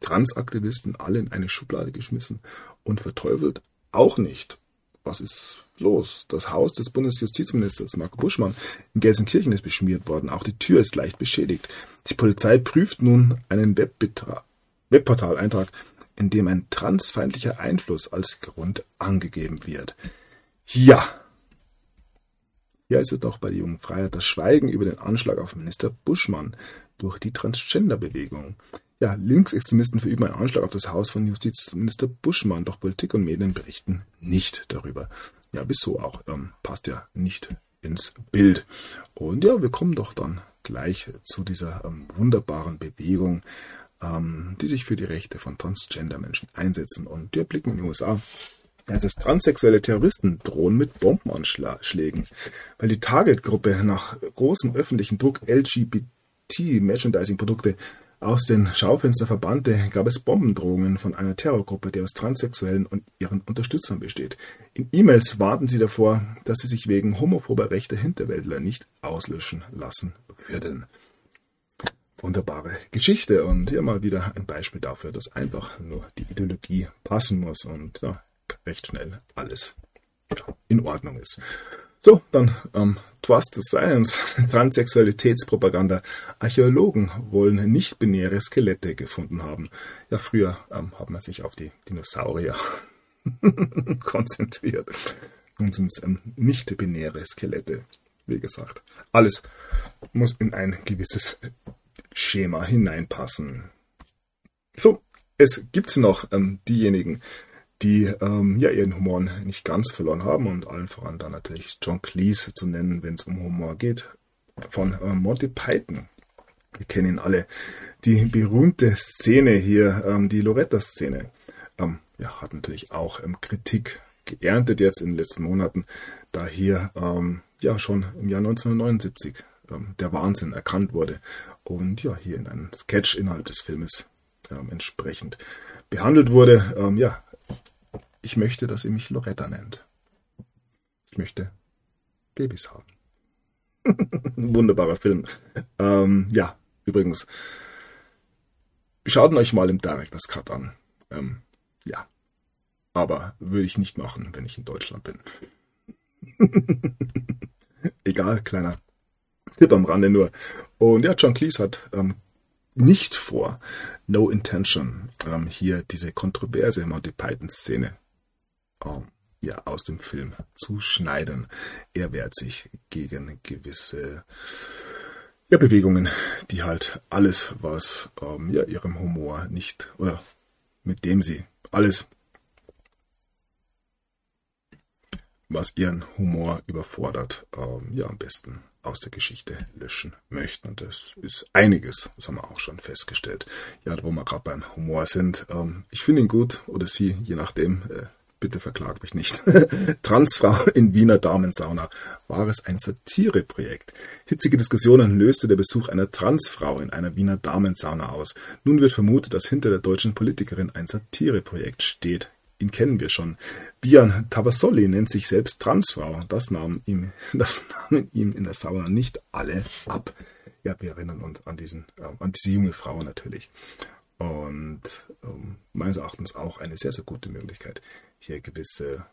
Transaktivisten alle in eine Schublade geschmissen und verteufelt? Auch nicht. Was ist los? Das Haus des Bundesjustizministers Marco Buschmann in Gelsenkirchen ist beschmiert worden. Auch die Tür ist leicht beschädigt. Die Polizei prüft nun einen Webportaleintrag, in dem ein transfeindlicher Einfluss als Grund angegeben wird. Ja. Hier es doch bei der Jungen Freiheit das Schweigen über den Anschlag auf Minister Buschmann durch die Transgender-Bewegung. Ja, Linksextremisten verüben einen Anschlag auf das Haus von Justizminister Buschmann, doch Politik und Medien berichten nicht darüber. Ja, wieso auch? Ähm, passt ja nicht ins Bild. Und ja, wir kommen doch dann gleich zu dieser ähm, wunderbaren Bewegung, ähm, die sich für die Rechte von Transgender-Menschen einsetzen. Und wir blicken in die USA. Es ist transsexuelle Terroristen drohen mit Bombenanschlägen, weil die Target-Gruppe nach großem öffentlichen Druck LGBT-Merchandising-Produkte aus den Schaufenstern verbannte, gab es Bombendrohungen von einer Terrorgruppe, die aus Transsexuellen und ihren Unterstützern besteht. In E-Mails warten sie davor, dass sie sich wegen homophober rechter Hinterwäldler nicht auslöschen lassen würden. Wunderbare Geschichte. Und hier mal wieder ein Beispiel dafür, dass einfach nur die Ideologie passen muss. Und ja, recht schnell alles in Ordnung ist. So, dann ähm, Trust Science, Transsexualitätspropaganda. Archäologen wollen nicht-binäre Skelette gefunden haben. Ja, früher ähm, hat man sich auf die Dinosaurier konzentriert. Nun sind es ähm, nicht-binäre Skelette. Wie gesagt, alles muss in ein gewisses Schema hineinpassen. So, es gibt noch ähm, diejenigen, die ähm, ja ihren Humor nicht ganz verloren haben und allen voran dann natürlich John Cleese zu nennen, wenn es um Humor geht, von äh, Monty Python. Wir kennen ihn alle. Die berühmte Szene hier, ähm, die Loretta-Szene, ähm, ja, hat natürlich auch ähm, Kritik geerntet jetzt in den letzten Monaten, da hier ähm, ja schon im Jahr 1979 ähm, der Wahnsinn erkannt wurde und ja, hier in einem Sketch innerhalb des Filmes entsprechend behandelt wurde. Ja, ich möchte, dass ihr mich Loretta nennt. Ich möchte Babys haben. Wunderbarer Film. Ähm, ja, übrigens, schaut euch mal im Director's Cut an. Ähm, ja, aber würde ich nicht machen, wenn ich in Deutschland bin. Egal, kleiner Tipp am Rande nur. Und ja, John Cleese hat ähm, nicht vor, No Intention, ähm, hier diese kontroverse Monty Python-Szene ähm, ja, aus dem Film zu schneiden. Er wehrt sich gegen gewisse ja, Bewegungen, die halt alles, was ähm, ja, ihrem Humor nicht oder mit dem sie alles, was ihren Humor überfordert, ähm, ja, am besten aus der Geschichte löschen möchten. Und das ist einiges, das haben wir auch schon festgestellt. Ja, wo wir gerade beim Humor sind. Ähm, ich finde ihn gut oder sie, je nachdem. Äh, bitte verklagt mich nicht. Transfrau in Wiener Damensauna. War es ein Satireprojekt? Hitzige Diskussionen löste der Besuch einer Transfrau in einer Wiener Damensauna aus. Nun wird vermutet, dass hinter der deutschen Politikerin ein Satireprojekt steht ihn kennen wir schon. Bian Tavassoli nennt sich selbst Transfrau. Das nahmen ihm, das nahmen ihm in der Sauna nicht alle ab. Ja, wir erinnern uns an diesen, äh, an diese junge Frau natürlich. Und ähm, meines Erachtens auch eine sehr, sehr gute Möglichkeit, hier gewisse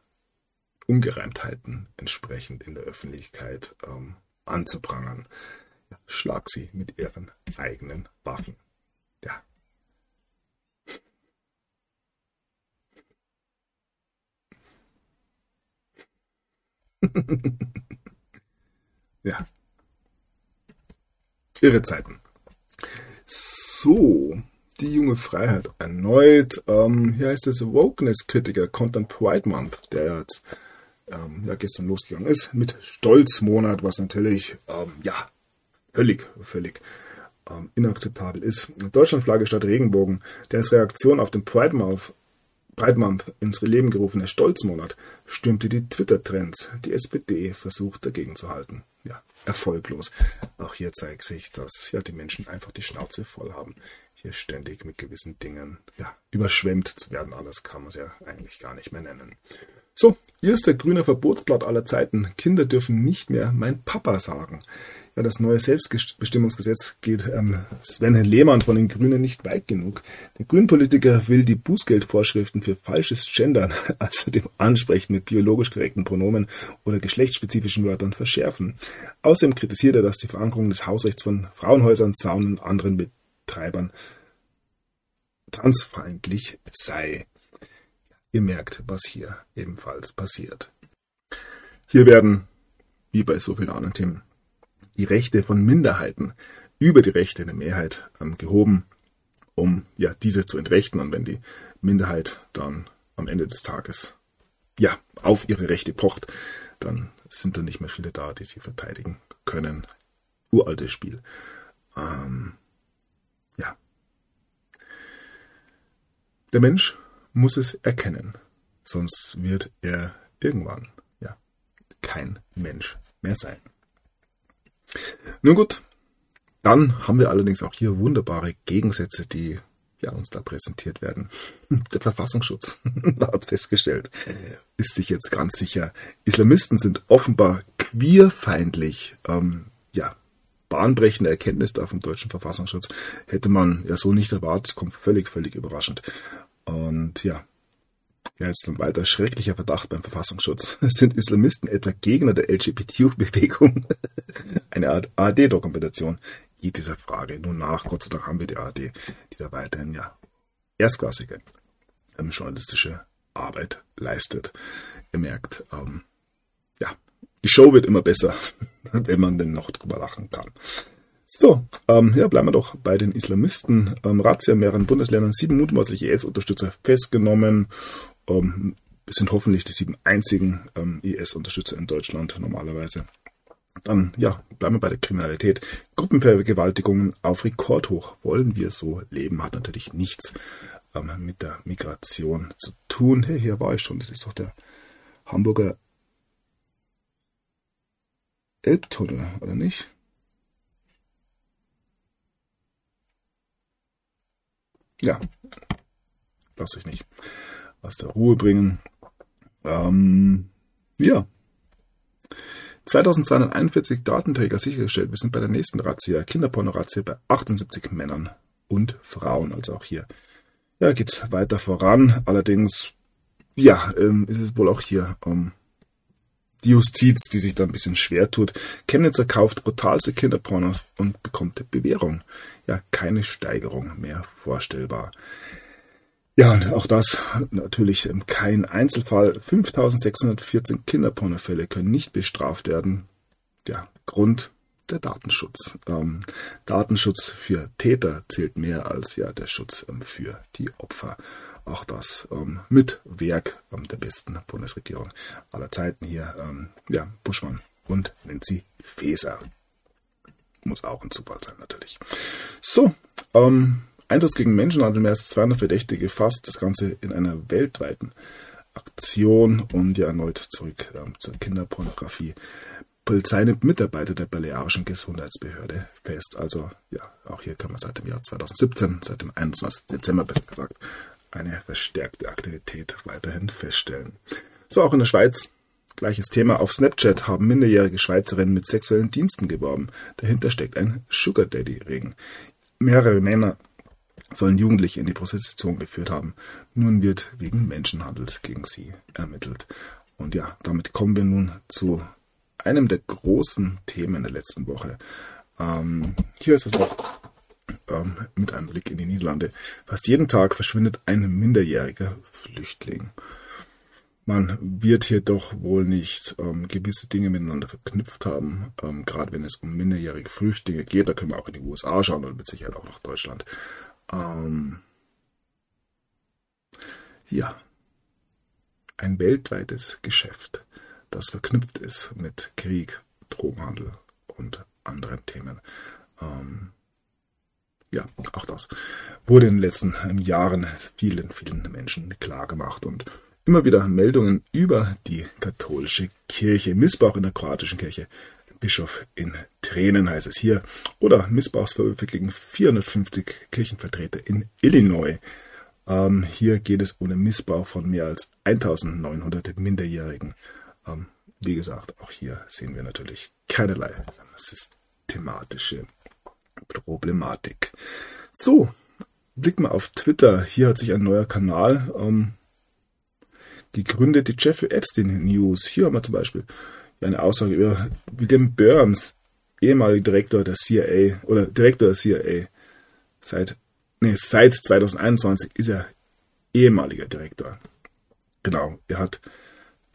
Ungereimtheiten entsprechend in der Öffentlichkeit ähm, anzuprangern. Schlag sie mit ihren eigenen Waffen. Ja, ja. Irre Zeiten. So, die junge Freiheit erneut. Ähm, hier heißt es Wokeness-Kritiker Content Pride Month, der jetzt ähm, ja, gestern losgegangen ist, mit Stolzmonat, was natürlich, ähm, ja, völlig, völlig ähm, inakzeptabel ist. Deutschlandflagge statt Regenbogen, der als Reaktion auf den Pride Month, Pride Month ins Leben gerufene Stolzmonat, stürmte die Twitter-Trends. Die SPD versucht dagegen zu halten. Ja, erfolglos. Auch hier zeigt sich, dass ja die Menschen einfach die Schnauze voll haben, hier ständig mit gewissen Dingen ja, überschwemmt zu werden. Alles kann man es ja eigentlich gar nicht mehr nennen. So, hier ist der grüne Verbotsblatt aller Zeiten. Kinder dürfen nicht mehr mein Papa sagen. Ja, das neue Selbstbestimmungsgesetz geht ähm, Sven Lehmann von den Grünen nicht weit genug. Der Grünpolitiker will die Bußgeldvorschriften für falsches Gendern, also dem Ansprechen mit biologisch korrekten Pronomen oder geschlechtsspezifischen Wörtern, verschärfen. Außerdem kritisiert er, dass die Verankerung des Hausrechts von Frauenhäusern, Saunen und anderen Betreibern transfeindlich sei. Ihr merkt, was hier ebenfalls passiert. Hier werden, wie bei so vielen anderen Themen, die Rechte von Minderheiten über die Rechte der Mehrheit ähm, gehoben, um ja diese zu entrechten. Und wenn die Minderheit dann am Ende des Tages ja auf ihre Rechte pocht, dann sind da nicht mehr viele da, die sie verteidigen können. Uraltes Spiel. Ähm, ja. Der Mensch muss es erkennen, sonst wird er irgendwann ja kein Mensch mehr sein. Nun gut, dann haben wir allerdings auch hier wunderbare Gegensätze, die ja, uns da präsentiert werden. Der Verfassungsschutz hat festgestellt, ist sich jetzt ganz sicher, Islamisten sind offenbar queerfeindlich. Ähm, ja, bahnbrechende Erkenntnis da vom deutschen Verfassungsschutz hätte man ja so nicht erwartet, kommt völlig, völlig überraschend. Und ja, ja, jetzt ein weiter schrecklicher Verdacht beim Verfassungsschutz. Sind Islamisten etwa Gegner der LGBT-Bewegung? Eine Art ARD-Dokumentation geht dieser Frage nun nach. Gott sei Dank haben wir die ARD, die da weiterhin ja erstklassige ähm, journalistische Arbeit leistet. Ihr merkt, ähm, ja, die Show wird immer besser, wenn man denn noch drüber lachen kann. So, ähm, ja, bleiben wir doch bei den Islamisten. Ähm, Razzia in mehreren Bundesländern, sieben mutmaßliche IS-Unterstützer festgenommen. Ähm, es sind hoffentlich die sieben einzigen ähm, IS-Unterstützer in Deutschland normalerweise. Dann, ja, bleiben wir bei der Kriminalität. Gruppenvergewaltigungen auf Rekordhoch. Wollen wir so leben? Hat natürlich nichts ähm, mit der Migration zu tun. Hey, hier war ich schon. Das ist doch der Hamburger Elbtunnel, oder nicht? Ja, lass ich nicht aus der Ruhe bringen. Ähm, ja. 2241 Datenträger sichergestellt. Wir sind bei der nächsten Razzia, Kinderporno-Razzia bei 78 Männern und Frauen. Also auch hier ja, geht's weiter voran. Allerdings, ja, ähm, ist es wohl auch hier um die Justiz, die sich da ein bisschen schwer tut. Chemnitzer kauft brutalste Kinderpornos und bekommt Bewährung. Ja, keine Steigerung mehr vorstellbar. Ja, und auch das natürlich kein Einzelfall. 5614 Kinderpornofälle können nicht bestraft werden. Ja, Grund der Datenschutz. Ähm, Datenschutz für Täter zählt mehr als ja der Schutz ähm, für die Opfer. Auch das ähm, mit Werk ähm, der besten Bundesregierung aller Zeiten hier. Ähm, ja, Buschmann und Nancy Faeser. Muss auch ein Zufall sein, natürlich. So, ähm, Einsatz gegen Menschenhandel, mehr als 200 Verdächtige gefasst. Das Ganze in einer weltweiten Aktion und ja erneut zurück ähm, zur Kinderpornografie. Polizei nimmt Mitarbeiter der Balearischen Gesundheitsbehörde fest. Also ja, auch hier können wir seit dem Jahr 2017, seit dem 21. Dezember besser gesagt, eine verstärkte Aktivität weiterhin feststellen. So, auch in der Schweiz. Gleiches Thema. Auf Snapchat haben minderjährige Schweizerinnen mit sexuellen Diensten geworben. Dahinter steckt ein Sugar Daddy-Ring. Mehrere Männer sollen Jugendliche in die Prostitution geführt haben. Nun wird wegen Menschenhandels gegen sie ermittelt. Und ja, damit kommen wir nun zu einem der großen Themen der letzten Woche. Ähm, hier ist es noch ähm, mit einem Blick in die Niederlande. Fast jeden Tag verschwindet ein minderjähriger Flüchtling. Man wird hier doch wohl nicht ähm, gewisse Dinge miteinander verknüpft haben, ähm, gerade wenn es um minderjährige Flüchtlinge geht. Da können wir auch in die USA schauen und mit Sicherheit auch nach Deutschland. Ähm, ja, ein weltweites Geschäft, das verknüpft ist mit Krieg, Drogenhandel und anderen Themen. Ähm, ja, auch das wurde in den letzten Jahren vielen, vielen Menschen klar gemacht und immer wieder Meldungen über die katholische Kirche, Missbrauch in der kroatischen Kirche. Bischof in Tränen heißt es hier. Oder Missbrauchsvorwürfe gegen 450 Kirchenvertreter in Illinois. Ähm, hier geht es um Missbrauch von mehr als 1900 Minderjährigen. Ähm, wie gesagt, auch hier sehen wir natürlich keinerlei systematische Problematik. So, blicken wir auf Twitter. Hier hat sich ein neuer Kanal ähm, gegründet, die Jeffrey Epstein News. Hier haben wir zum Beispiel eine Aussage über William Burns, ehemaliger Direktor der CIA oder Direktor der CIA. Seit, nee, seit 2021 ist er ehemaliger Direktor. Genau, er hat,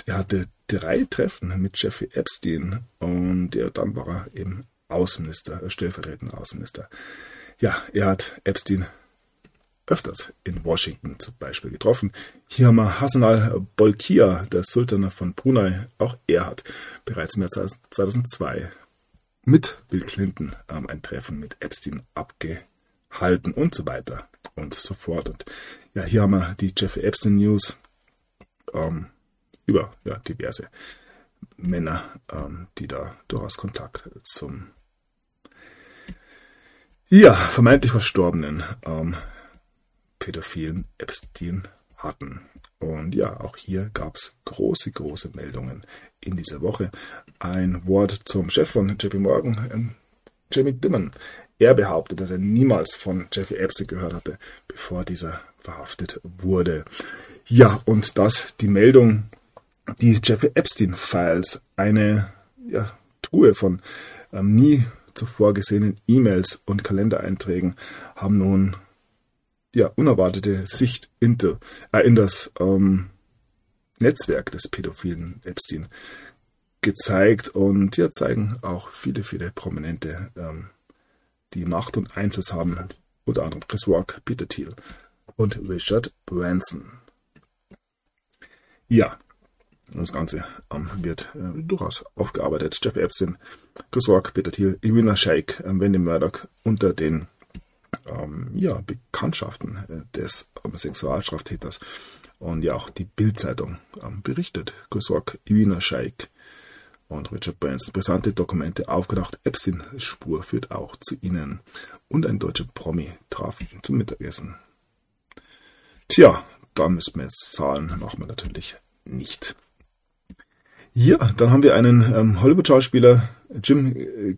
er hatte drei Treffen mit Jeffrey Epstein und ja, dann war er eben Außenminister, stellvertretender Außenminister. Ja, er hat Epstein öfters in Washington zum Beispiel getroffen. Hier haben wir Hassan al-Bolkiah, der Sultan von Brunei. Auch er hat bereits im Jahr 2002 mit Bill Clinton ähm, ein Treffen mit Epstein abgehalten und so weiter und so fort. Und ja, hier haben wir die Jeffrey Epstein News ähm, über ja, diverse Männer, ähm, die da durchaus Kontakt zum ja, vermeintlich Verstorbenen ähm, pädophilen Epstein hatten. Und ja, auch hier gab es große, große Meldungen in dieser Woche. Ein Wort zum Chef von JP Morgan, ähm, Jamie Dimon. Er behauptet, dass er niemals von Jeffrey Epstein gehört hatte, bevor dieser verhaftet wurde. Ja, und dass die Meldung, die Jeffrey Epstein Files, eine ja, Truhe von ähm, nie zuvor gesehenen E-Mails und Kalendereinträgen, haben nun ja, unerwartete Sicht in, de, äh, in das ähm, Netzwerk des pädophilen Epstein gezeigt und ja, zeigen auch viele, viele Prominente, ähm, die Macht und Einfluss haben, unter anderem Chris Rock, Peter Thiel und Richard Branson. Ja, das Ganze ähm, wird äh, durchaus aufgearbeitet. Jeff Epstein, Chris Rock, Peter Thiel, Irina Shayk, äh, Wendy Murdoch unter den ähm, ja, Bekanntschaften äh, des ähm, Sexualstraftäters. Und ja, auch die Bildzeitung ähm, berichtet. Rock, Irina Scheik und Richard Branson. Brisante Dokumente aufgedacht. Epstein Spur führt auch zu ihnen. Und ein deutscher Promi traf ihn zum Mittagessen. Tja, da müssen wir jetzt zahlen. Machen wir natürlich nicht. Ja, dann haben wir einen ähm, Hollywood-Schauspieler, Jim äh.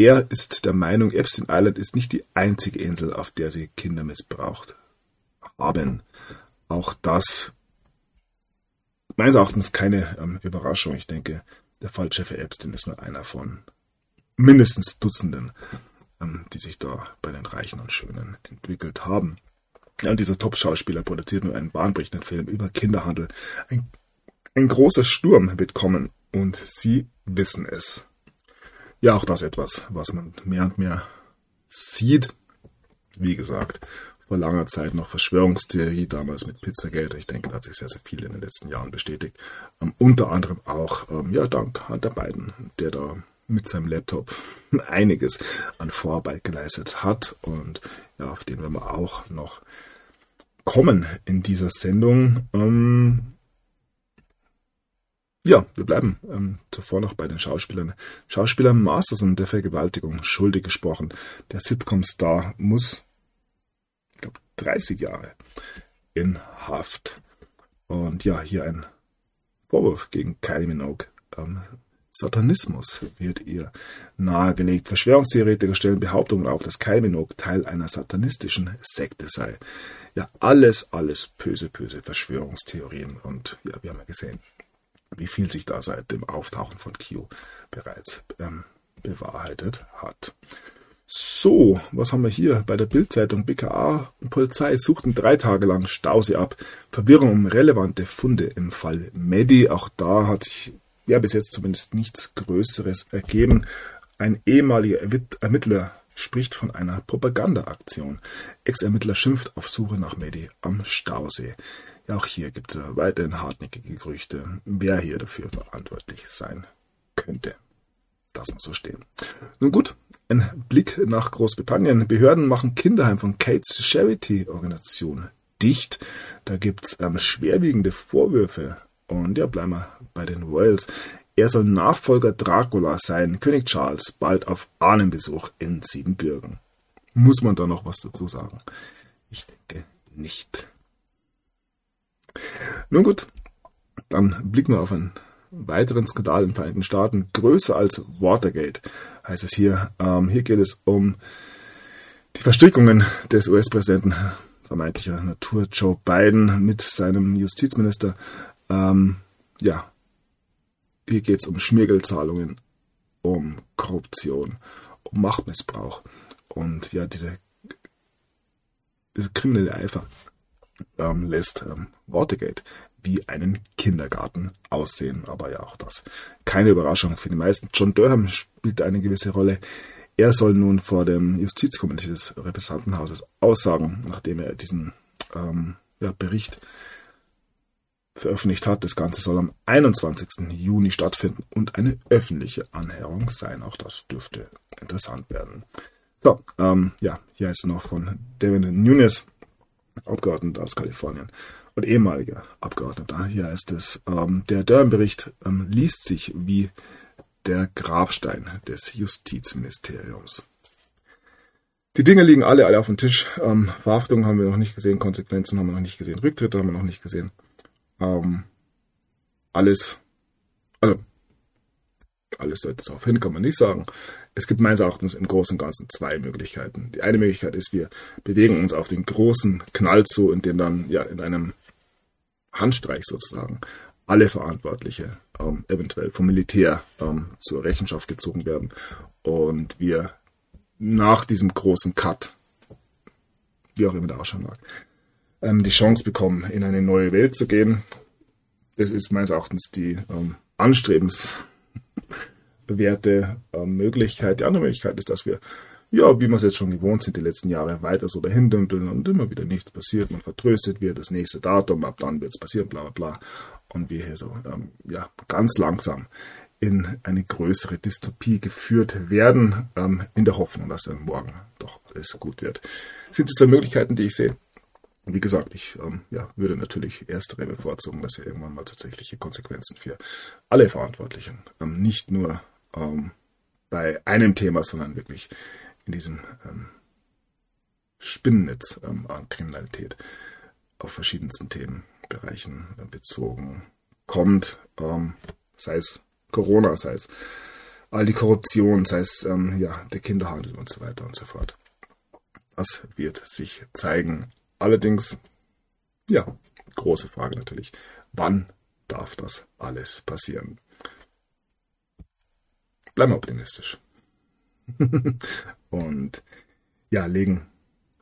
Er ist der Meinung, Epstein Island ist nicht die einzige Insel, auf der sie Kinder missbraucht haben. Auch das meines Erachtens keine ähm, Überraschung. Ich denke, der Fall Jeffrey Epstein ist nur einer von mindestens Dutzenden, ähm, die sich da bei den Reichen und Schönen entwickelt haben. Ja, und dieser Top-Schauspieler produziert nur einen bahnbrechenden Film über Kinderhandel. Ein, ein großer Sturm wird kommen und sie wissen es. Ja, auch das etwas, was man mehr und mehr sieht. Wie gesagt, vor langer Zeit noch Verschwörungstheorie, damals mit Pizzagate. Ich denke, da hat sich sehr, sehr viel in den letzten Jahren bestätigt. Ähm, unter anderem auch, ähm, ja, dank Hunter Biden, der da mit seinem Laptop einiges an Vorarbeit geleistet hat und ja, auf den werden wir auch noch kommen in dieser Sendung. Ähm, ja, wir bleiben ähm, zuvor noch bei den Schauspielern. Schauspieler Masterson der Vergewaltigung schuldig gesprochen. Der Sitcom-Star muss, ich glaube, 30 Jahre in Haft. Und ja, hier ein Vorwurf gegen Kylie Minogue. Ähm, Satanismus wird ihr nahegelegt. Verschwörungstheoretiker stellen Behauptungen auf, dass Kylie Minogue Teil einer satanistischen Sekte sei. Ja, alles, alles böse, böse Verschwörungstheorien. Und ja, wir haben ja gesehen, wie viel sich da seit dem Auftauchen von Q bereits ähm, bewahrheitet hat. So, was haben wir hier bei der Bildzeitung? BKA und Polizei suchten drei Tage lang Stausee ab. Verwirrung um relevante Funde im Fall Medi. Auch da hat sich ja bis jetzt zumindest nichts Größeres ergeben. Ein ehemaliger Ermittler spricht von einer Propagandaaktion. Ex-Ermittler schimpft auf Suche nach Medi am Stausee. Auch hier gibt es weiterhin hartnäckige Gerüchte, wer hier dafür verantwortlich sein könnte. Das muss so stehen. Nun gut, ein Blick nach Großbritannien. Behörden machen Kinderheim von Kate's Charity Organisation dicht. Da gibt's ähm, schwerwiegende Vorwürfe. Und ja, bleiben wir bei den Royals. Er soll Nachfolger Dracula sein, König Charles, bald auf Ahnenbesuch in Siebenbürgen. Muss man da noch was dazu sagen? Ich denke nicht. Nun gut, dann blicken wir auf einen weiteren Skandal in den Vereinigten Staaten. Größer als Watergate heißt es hier. Ähm, hier geht es um die Verstrickungen des US-Präsidenten vermeintlicher Natur Joe Biden mit seinem Justizminister. Ähm, ja, hier geht es um Schmiergeldzahlungen, um Korruption, um Machtmissbrauch und ja, diese, diese kriminelle Eifer ähm, lässt ähm, Watergate wie einen Kindergarten aussehen. Aber ja, auch das. Keine Überraschung für die meisten. John Durham spielt eine gewisse Rolle. Er soll nun vor dem Justizkomitee des Repräsentantenhauses aussagen, nachdem er diesen ähm, ja, Bericht veröffentlicht hat. Das Ganze soll am 21. Juni stattfinden und eine öffentliche Anhörung sein. Auch das dürfte interessant werden. So, ähm, ja, hier ist noch von David Nunes, Abgeordneter aus Kalifornien und ehemaliger Abgeordneter. Hier heißt es, ähm, der Durham-Bericht ähm, liest sich wie der Grabstein des Justizministeriums. Die Dinge liegen alle, alle auf dem Tisch. Ähm, Verhaftungen haben wir noch nicht gesehen, Konsequenzen haben wir noch nicht gesehen, Rücktritte haben wir noch nicht gesehen. Ähm, alles, also alles deutet darauf hin, kann man nicht sagen. Es gibt meines Erachtens im Großen und Ganzen zwei Möglichkeiten. Die eine Möglichkeit ist, wir bewegen uns auf den großen Knall zu, in dem dann ja in einem Handstreich sozusagen alle Verantwortliche ähm, eventuell vom Militär ähm, zur Rechenschaft gezogen werden und wir nach diesem großen Cut, wie auch immer der ausschauen mag, ähm, die Chance bekommen, in eine neue Welt zu gehen. Das ist meines Erachtens die ähm, anstrebenswerte ähm, Möglichkeit. Die andere Möglichkeit ist, dass wir ja, wie wir es jetzt schon gewohnt sind, die letzten Jahre weiter so dahin dümpeln und immer wieder nichts passiert, man vertröstet wird, das nächste Datum, ab dann wird es passieren, bla bla bla. Und wir hier so, ähm, ja, ganz langsam in eine größere Dystopie geführt werden, ähm, in der Hoffnung, dass dann morgen doch alles gut wird. Das sind die zwei Möglichkeiten, die ich sehe. Wie gesagt, ich ähm, ja, würde natürlich erstere bevorzugen, dass hier irgendwann mal tatsächliche Konsequenzen für alle Verantwortlichen, ähm, nicht nur ähm, bei einem Thema, sondern wirklich in diesem ähm, Spinnennetz ähm, an Kriminalität auf verschiedensten Themenbereichen äh, bezogen kommt, ähm, sei es Corona, sei es all die Korruption, sei es ähm, ja, der Kinderhandel und so weiter und so fort. Das wird sich zeigen. Allerdings, ja, große Frage natürlich, wann darf das alles passieren? Bleiben wir optimistisch. und ja, legen,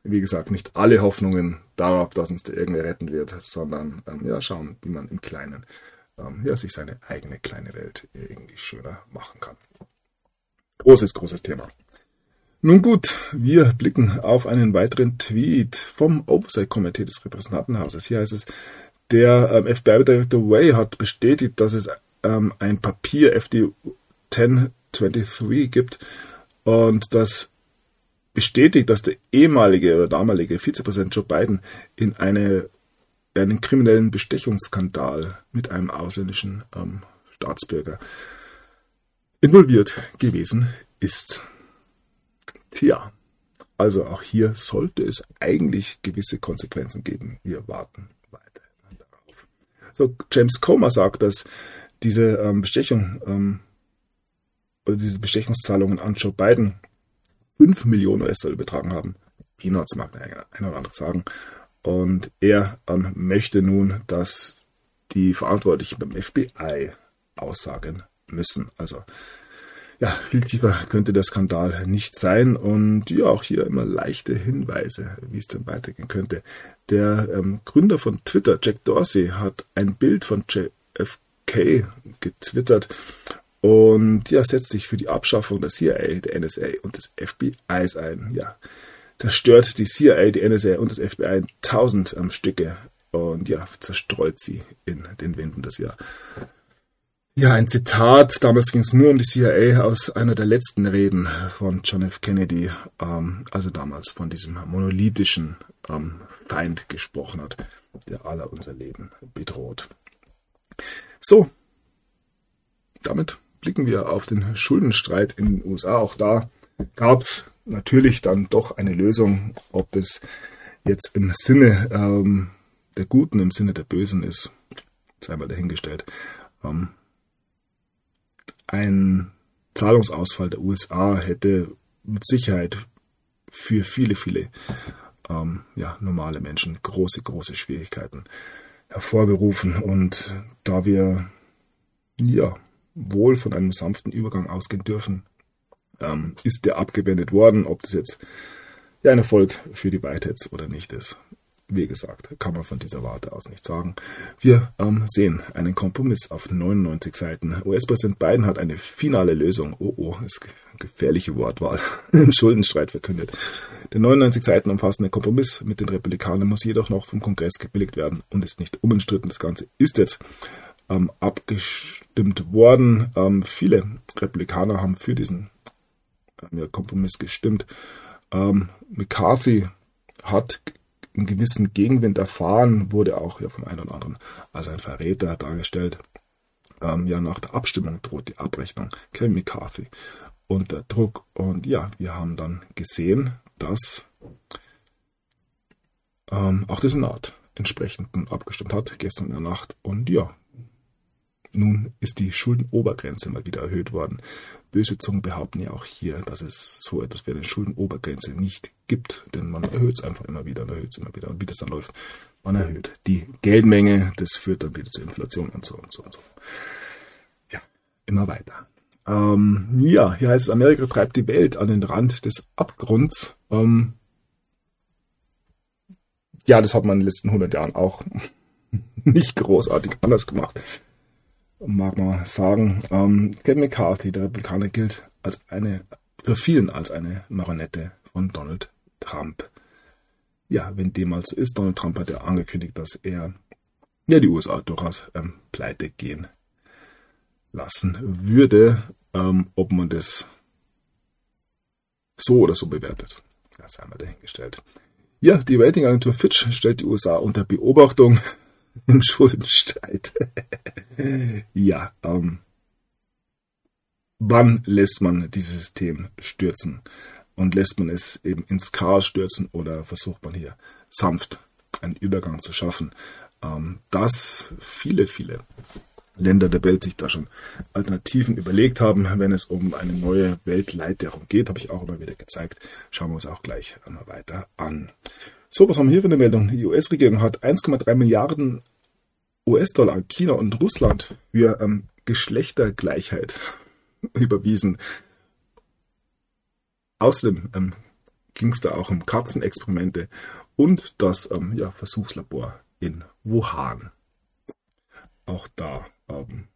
wie gesagt, nicht alle Hoffnungen darauf, dass uns der irgendwer retten wird, sondern ähm, ja, schauen, wie man im Kleinen ähm, ja, sich seine eigene kleine Welt irgendwie schöner machen kann. Großes, großes Thema. Nun gut, wir blicken auf einen weiteren Tweet vom Oversight-Komitee des Repräsentantenhauses. Hier heißt es, der ähm, FBI-Director Way hat bestätigt, dass es ähm, ein Papier FD 1023 gibt, und das bestätigt, dass der ehemalige oder damalige Vizepräsident Joe Biden in eine, einen kriminellen Bestechungsskandal mit einem ausländischen ähm, Staatsbürger involviert gewesen ist. Tja, also auch hier sollte es eigentlich gewisse Konsequenzen geben. Wir warten weiter darauf. So, James Comer sagt, dass diese ähm, Bestechung ähm, oder diese Bestechungszahlungen an Joe Biden 5 Millionen US-Dollar betragen haben. Peanuts mag der eine oder andere sagen. Und er ähm, möchte nun, dass die Verantwortlichen beim FBI aussagen müssen. Also ja, viel tiefer könnte der Skandal nicht sein. Und ja, auch hier immer leichte Hinweise, wie es denn weitergehen könnte. Der ähm, Gründer von Twitter, Jack Dorsey, hat ein Bild von JFK getwittert und ja, setzt sich für die Abschaffung der CIA, der NSA und des FBIs ein. Ja, zerstört die CIA, die NSA und das FBI in tausend ähm, Stücke und ja, zerstreut sie in den Winden des Jahr. Ja, ein Zitat, damals ging es nur um die CIA aus einer der letzten Reden von John F. Kennedy, ähm, also damals von diesem monolithischen ähm, Feind gesprochen hat, der aller unser Leben bedroht. So, damit blicken wir auf den Schuldenstreit in den USA. Auch da gab es natürlich dann doch eine Lösung, ob es jetzt im Sinne ähm, der Guten, im Sinne der Bösen ist, sei mal dahingestellt. Ähm, ein Zahlungsausfall der USA hätte mit Sicherheit für viele, viele ähm, ja, normale Menschen große, große Schwierigkeiten hervorgerufen. Und da wir ja wohl von einem sanften Übergang ausgehen dürfen, ähm, ist der abgewendet worden. Ob das jetzt ja ein Erfolg für die Whiteheads oder nicht ist, wie gesagt, kann man von dieser Warte aus nicht sagen. Wir ähm, sehen einen Kompromiss auf 99 Seiten. US-Präsident Biden hat eine finale Lösung, oh oh, ist gefährliche Wortwahl, im Schuldenstreit verkündet. Der 99 Seiten umfassende Kompromiss mit den Republikanern muss jedoch noch vom Kongress gebilligt werden und ist nicht unumstritten. Das Ganze ist jetzt ähm, abgestimmt worden. Ähm, viele Republikaner haben für diesen äh, Kompromiss gestimmt. Ähm, McCarthy hat einen gewissen Gegenwind erfahren, wurde auch ja vom einen oder anderen als ein Verräter dargestellt. Ähm, ja, nach der Abstimmung droht die Abrechnung. Kevin McCarthy unter Druck. Und ja, wir haben dann gesehen, dass ähm, auch der Senat entsprechend abgestimmt hat, gestern in der Nacht. Und ja, nun ist die Schuldenobergrenze mal wieder erhöht worden. Böse Zungen behaupten ja auch hier, dass es so etwas wie eine Schuldenobergrenze nicht gibt, denn man erhöht es einfach immer wieder und erhöht es immer wieder. Und wie das dann läuft, man erhöht die Geldmenge, das führt dann wieder zur Inflation und so und so und so. Ja, immer weiter. Ähm, ja, hier heißt es, Amerika treibt die Welt an den Rand des Abgrunds. Ähm, ja, das hat man in den letzten 100 Jahren auch nicht großartig anders gemacht mag man sagen. Ähm, Kevin McCarthy, der Republikaner, gilt als eine, für vielen als eine Marionette von Donald Trump. Ja, wenn dem mal so ist, Donald Trump hat ja angekündigt, dass er ja die USA durchaus ähm, pleite gehen lassen würde. Ähm, ob man das so oder so bewertet, das sei mal dahingestellt. Ja, die Ratingagentur Fitch stellt die USA unter Beobachtung im Schuldenstreit. ja, ähm, wann lässt man dieses System stürzen? Und lässt man es eben ins Chaos stürzen oder versucht man hier sanft einen Übergang zu schaffen? Ähm, dass viele, viele Länder der Welt sich da schon Alternativen überlegt haben, wenn es um eine neue Weltleitwährung geht, habe ich auch immer wieder gezeigt. Schauen wir uns auch gleich einmal weiter an. So, was haben wir hier für eine Meldung? Die US-Regierung hat 1,3 Milliarden US-Dollar an China und Russland für ähm, Geschlechtergleichheit überwiesen. Außerdem ähm, ging es da auch um Katzenexperimente und das ähm, ja, Versuchslabor in Wuhan. Auch da ähm,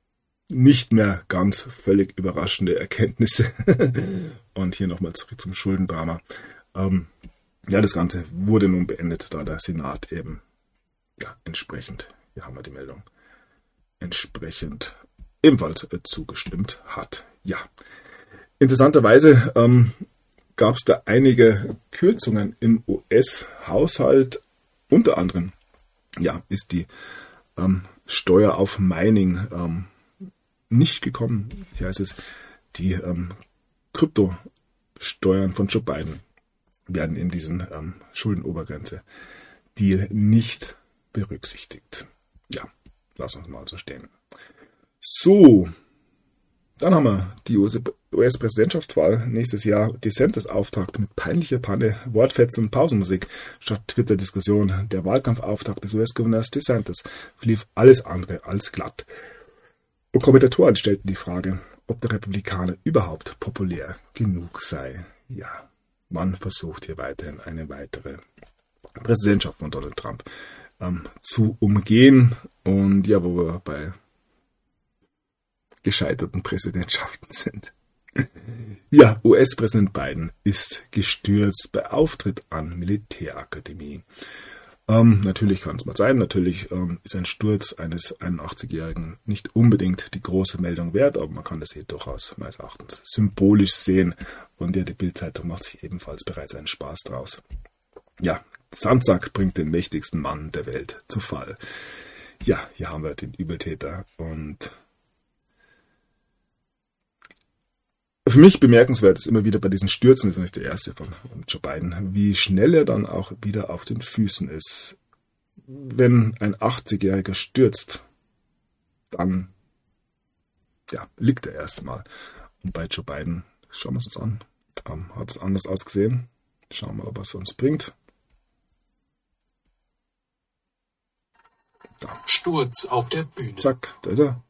nicht mehr ganz völlig überraschende Erkenntnisse. und hier nochmal zurück zum Schuldendrama. Ja, das Ganze wurde nun beendet, da der Senat eben ja, entsprechend hier haben wir die Meldung, entsprechend ebenfalls äh, zugestimmt hat. Ja, interessanterweise ähm, gab es da einige Kürzungen im US-Haushalt. Unter anderem ja, ist die ähm, Steuer auf Mining ähm, nicht gekommen. Hier heißt es, die ähm, Kryptosteuern von Joe Biden werden in diesen ähm, Schuldenobergrenze die nicht berücksichtigt ja, lass uns mal so stehen. So, dann haben wir die US-Präsidentschaftswahl nächstes Jahr. DeSantis Auftakt mit peinlicher Panne, Wortfetzen und Pausenmusik statt Twitter-Diskussion. Der Wahlkampfauftakt des US-Gouverneurs DeSantis verlief alles andere als glatt. Und Kommentatoren stellten die Frage, ob der Republikaner überhaupt populär genug sei. Ja, man versucht hier weiterhin eine weitere Präsidentschaft von Donald Trump ähm, zu umgehen. Und ja, wo wir bei gescheiterten Präsidentschaften sind. Ja, US-Präsident Biden ist gestürzt bei Auftritt an Militärakademie. Ähm, natürlich kann es mal sein, natürlich ähm, ist ein Sturz eines 81-Jährigen nicht unbedingt die große Meldung wert, aber man kann das hier durchaus meines Erachtens symbolisch sehen. Und ja, die Bildzeitung macht sich ebenfalls bereits einen Spaß draus. Ja, Sandsack bringt den mächtigsten Mann der Welt zu Fall. Ja, hier haben wir den Übeltäter und für mich bemerkenswert ist immer wieder bei diesen Stürzen, das ist nicht der erste von Joe Biden, wie schnell er dann auch wieder auf den Füßen ist. Wenn ein 80-Jähriger stürzt, dann ja, liegt er erstmal. Und bei Joe Biden, schauen wir es uns an, ähm, hat es anders ausgesehen. Schauen wir mal, was es uns bringt. Da. Sturz auf der Bühne. Zack, da ist er.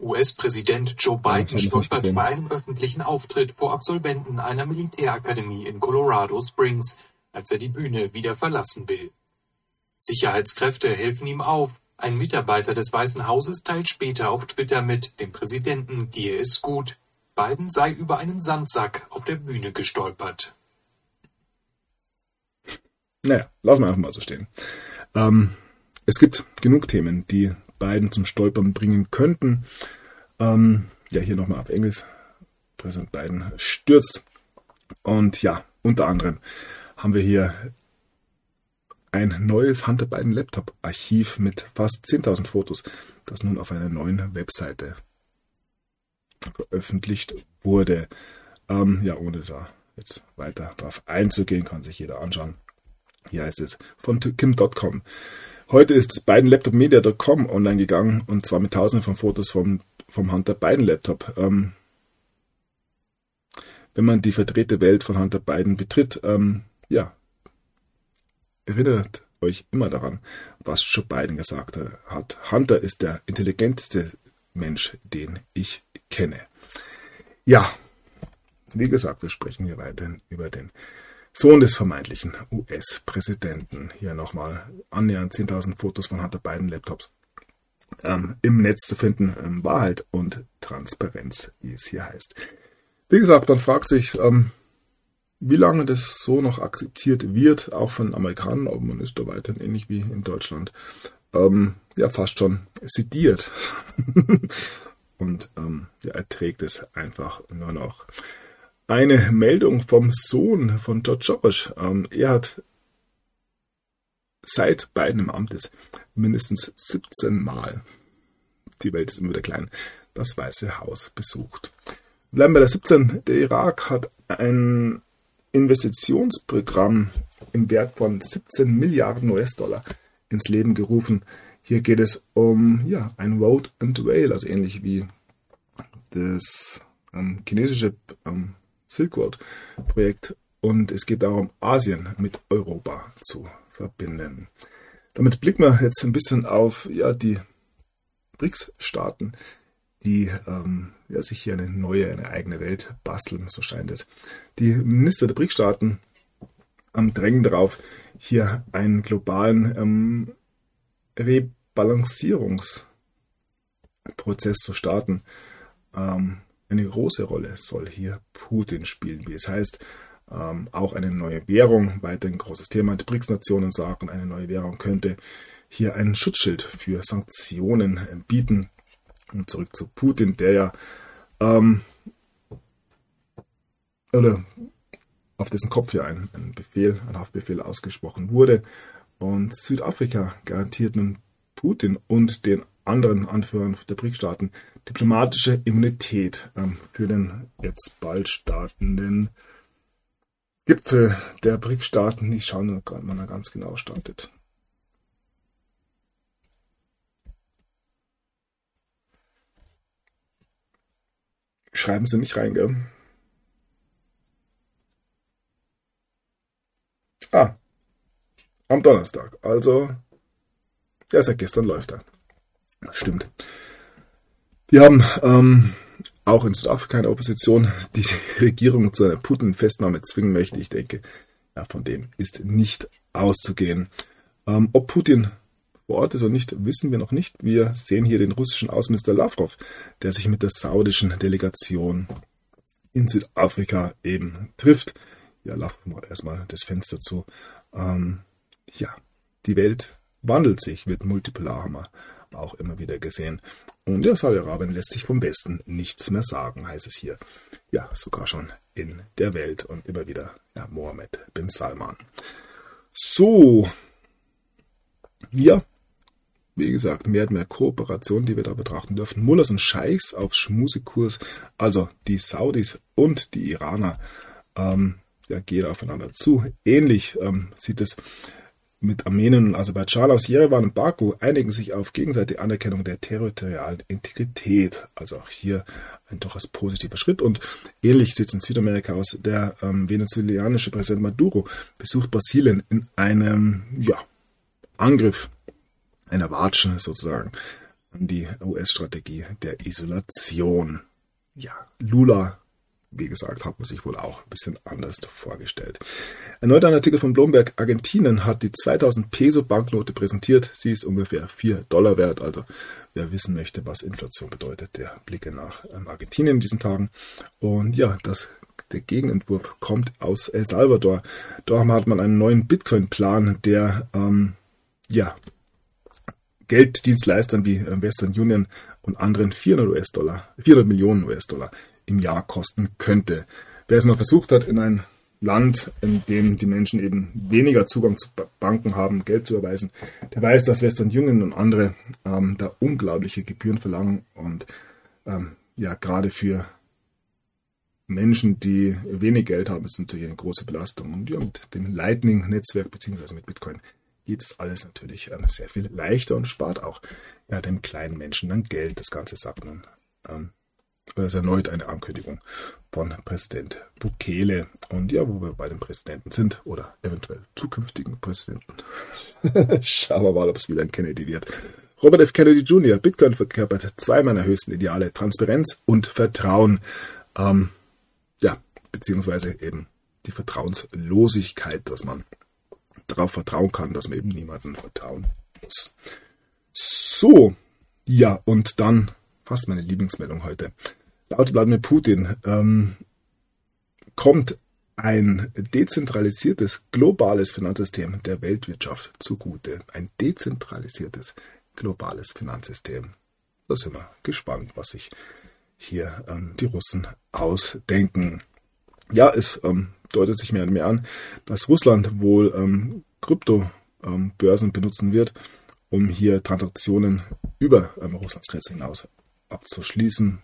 US-Präsident Joe Biden stolpert bei einem öffentlichen Auftritt vor Absolventen einer Militärakademie in Colorado Springs, als er die Bühne wieder verlassen will. Sicherheitskräfte helfen ihm auf. Ein Mitarbeiter des Weißen Hauses teilt später auf Twitter mit, dem Präsidenten gehe es gut. Biden sei über einen Sandsack auf der Bühne gestolpert. Naja, lassen wir einfach mal so stehen. Ähm, es gibt genug Themen, die beiden zum Stolpern bringen könnten. Ähm, ja, hier nochmal ab Englisch. Präsident Biden stürzt. Und ja, unter anderem haben wir hier ein neues Hunter Biden Laptop Archiv mit fast 10.000 Fotos, das nun auf einer neuen Webseite veröffentlicht wurde. Ähm, ja, ohne da jetzt weiter darauf einzugehen, kann sich jeder anschauen. Hier heißt es von kim.com. Heute ist BidenLaptopMedia.com online gegangen und zwar mit tausenden von Fotos vom, vom Hunter Biden Laptop. Ähm, wenn man die verdrehte Welt von Hunter Biden betritt, ähm, ja, erinnert euch immer daran, was Joe Biden gesagt hat. Hunter ist der intelligenteste Mensch, den ich kenne. Ja, wie gesagt, wir sprechen hier weiterhin über den Sohn des vermeintlichen US-Präsidenten. Hier nochmal annähernd 10.000 Fotos von Hunter Biden Laptops ähm, im Netz zu finden. Ähm, Wahrheit und Transparenz, wie es hier heißt. Wie gesagt, man fragt sich, ähm, wie lange das so noch akzeptiert wird, auch von Amerikanern, aber man ist da weiterhin ähnlich wie in Deutschland, ähm, ja, fast schon sediert. und ähm, ja, erträgt es einfach nur noch eine Meldung vom Sohn von George George. Ähm, er hat seit Biden im Amt ist mindestens 17 Mal, die Welt ist immer wieder klein, das Weiße Haus besucht. Bleiben bei der 17. Der Irak hat ein Investitionsprogramm im Wert von 17 Milliarden US-Dollar ins Leben gerufen. Hier geht es um ja, ein Road and Rail, also ähnlich wie das ähm, chinesische ähm, Silk Road Projekt und es geht darum, Asien mit Europa zu verbinden. Damit blicken wir jetzt ein bisschen auf ja, die BRICS-Staaten, die ähm, ja, sich hier eine neue, eine eigene Welt basteln, so scheint es. Die Minister der BRICS-Staaten ähm, drängen darauf, hier einen globalen ähm, Rebalancierungsprozess zu starten. Ähm, eine große Rolle soll hier Putin spielen, wie es heißt. Ähm, auch eine neue Währung, weiter ein großes Thema. Die BRICS-Nationen sagen, eine neue Währung könnte hier ein Schutzschild für Sanktionen bieten. Und zurück zu Putin, der ja ähm, oder auf dessen Kopf hier ein, ein Befehl, ein Haftbefehl ausgesprochen wurde. Und Südafrika garantiert nun Putin und den anderen Anführern der BRIC-Staaten diplomatische Immunität ähm, für den jetzt bald startenden Gipfel der BRIC-Staaten. Ich schaue nur wann er ganz genau startet. Schreiben Sie nicht rein, gell? Ah, am Donnerstag. Also, ja, seit gestern läuft er. Stimmt. Wir haben ähm, auch in Südafrika eine Opposition, die die Regierung zu einer Putin-Festnahme zwingen möchte. Ich denke, ja, von dem ist nicht auszugehen. Ähm, ob Putin vor Ort ist oder nicht, wissen wir noch nicht. Wir sehen hier den russischen Außenminister Lavrov, der sich mit der saudischen Delegation in Südafrika eben trifft. Ja, Lavrov macht erstmal das Fenster zu. Ähm, ja, die Welt wandelt sich, wird multipolar, haben wir auch immer wieder gesehen. Und ja, Saudi-Arabien lässt sich vom Westen nichts mehr sagen, heißt es hier. Ja, sogar schon in der Welt und immer wieder ja, Mohammed bin Salman. So, ja, wie gesagt, mehr und mehr Kooperation, die wir da betrachten dürfen. Mullers und Scheichs auf Schmusekurs, also die Saudis und die Iraner, ähm, ja, gehen aufeinander zu. Ähnlich ähm, sieht es mit Armenien und Aserbaidschan aus Jerewan und Baku einigen sich auf gegenseitige Anerkennung der territorialen Integrität. Also auch hier ein durchaus positiver Schritt. Und ähnlich sieht es in Südamerika aus. Der ähm, venezuelanische Präsident Maduro besucht Brasilien in einem ja, Angriff, einer Watsche sozusagen, an die US-Strategie der Isolation. Ja, Lula wie gesagt, hat man sich wohl auch ein bisschen anders vorgestellt. Erneut ein Artikel von Bloomberg. Argentinien hat die 2000 Peso Banknote präsentiert. Sie ist ungefähr 4 Dollar wert. Also wer wissen möchte, was Inflation bedeutet, der blicke nach ähm, Argentinien in diesen Tagen. Und ja, das der Gegenentwurf kommt aus El Salvador. Dort hat man einen neuen Bitcoin-Plan, der ähm, ja, Gelddienstleistern wie äh, Western Union und anderen 400 US-Dollar, 400 Millionen US-Dollar im Jahr kosten könnte. Wer es mal versucht hat, in ein Land, in dem die Menschen eben weniger Zugang zu Banken haben, Geld zu überweisen, der weiß, dass Western Union und andere ähm, da unglaubliche Gebühren verlangen und ähm, ja, gerade für Menschen, die wenig Geld haben, ist natürlich eine große Belastung. Und ja, mit dem Lightning-Netzwerk bzw. mit Bitcoin geht es alles natürlich ähm, sehr viel leichter und spart auch ja, den kleinen Menschen dann Geld. Das Ganze sagt nun das ist erneut eine Ankündigung von Präsident Bukele. Und ja, wo wir bei dem Präsidenten sind oder eventuell zukünftigen Präsidenten. Schauen wir mal, ob es wieder ein Kennedy wird. Robert F. Kennedy Jr., Bitcoin verkörpert zwei meiner höchsten Ideale, Transparenz und Vertrauen. Ähm, ja, beziehungsweise eben die Vertrauenslosigkeit, dass man darauf vertrauen kann, dass man eben niemandem vertrauen muss. So, ja, und dann fast meine Lieblingsmeldung heute. Laut Wladimir Putin ähm, kommt ein dezentralisiertes globales Finanzsystem der Weltwirtschaft zugute. Ein dezentralisiertes globales Finanzsystem. Da sind wir gespannt, was sich hier ähm, die Russen ausdenken. Ja, es ähm, deutet sich mehr und mehr an, dass Russland wohl ähm, Kryptobörsen ähm, benutzen wird, um hier Transaktionen über ähm, Russlands Grenze hinaus abzuschließen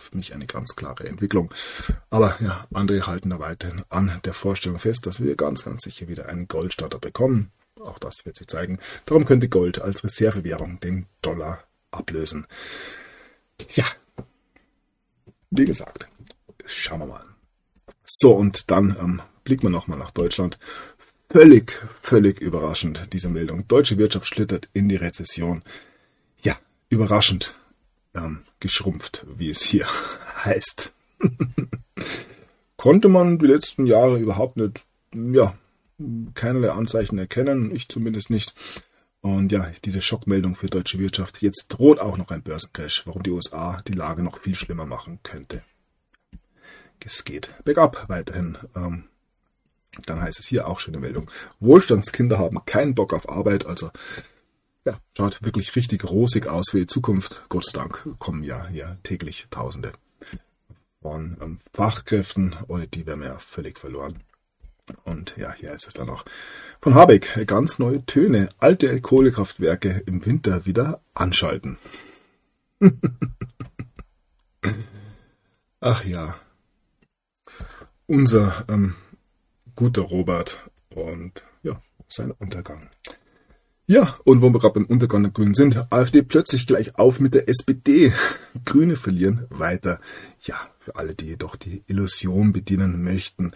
für mich eine ganz klare Entwicklung. Aber ja, andere halten da weiterhin an der Vorstellung fest, dass wir ganz, ganz sicher wieder einen Goldstandard bekommen. Auch das wird sich zeigen. Darum könnte Gold als Reservewährung den Dollar ablösen. Ja, wie gesagt, schauen wir mal. So, und dann ähm, blicken wir nochmal nach Deutschland. Völlig, völlig überraschend, diese Meldung. Deutsche Wirtschaft schlittert in die Rezession. Ja, überraschend ähm, geschrumpft, wie es hier heißt. Konnte man die letzten Jahre überhaupt nicht, ja, keinerlei Anzeichen erkennen, ich zumindest nicht. Und ja, diese Schockmeldung für deutsche Wirtschaft. Jetzt droht auch noch ein Börsencrash, warum die USA die Lage noch viel schlimmer machen könnte. Es geht bergab weiterhin. Ähm, dann heißt es hier auch schöne Meldung. Wohlstandskinder haben keinen Bock auf Arbeit, also ja, schaut wirklich richtig rosig aus für die Zukunft. Gott sei Dank kommen ja hier täglich Tausende von ähm, Fachkräften, ohne die wären wir ja völlig verloren. Und ja, hier ist es dann noch von Habeck. Ganz neue Töne. Alte Kohlekraftwerke im Winter wieder anschalten. Ach ja. Unser ähm, guter Robert und ja, sein Untergang. Ja, und wo wir gerade beim Untergang der Grünen sind, AfD plötzlich gleich auf mit der SPD. Grüne verlieren weiter. Ja, für alle, die jedoch die Illusion bedienen möchten,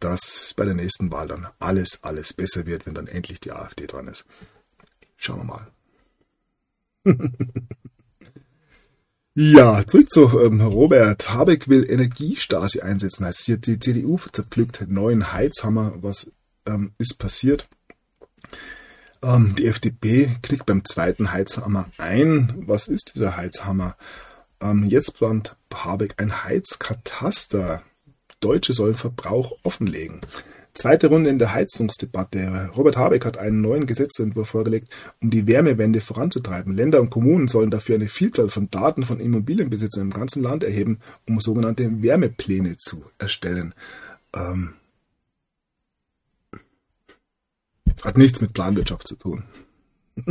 dass bei der nächsten Wahl dann alles, alles besser wird, wenn dann endlich die AfD dran ist. Schauen wir mal. ja, zurück zu ähm, Robert. Habeck will Energiestasi einsetzen. Heißt hier, die CDU zerpflückt neuen Heizhammer. Was ähm, ist passiert? Ähm, die FDP klickt beim zweiten Heizhammer ein. Was ist dieser Heizhammer? Ähm, jetzt plant Habeck ein Heizkataster. Deutsche sollen Verbrauch offenlegen. Zweite Runde in der Heizungsdebatte. Robert Habeck hat einen neuen Gesetzentwurf vorgelegt, um die Wärmewende voranzutreiben. Länder und Kommunen sollen dafür eine Vielzahl von Daten von Immobilienbesitzern im ganzen Land erheben, um sogenannte Wärmepläne zu erstellen. Ähm, hat nichts mit Planwirtschaft zu tun.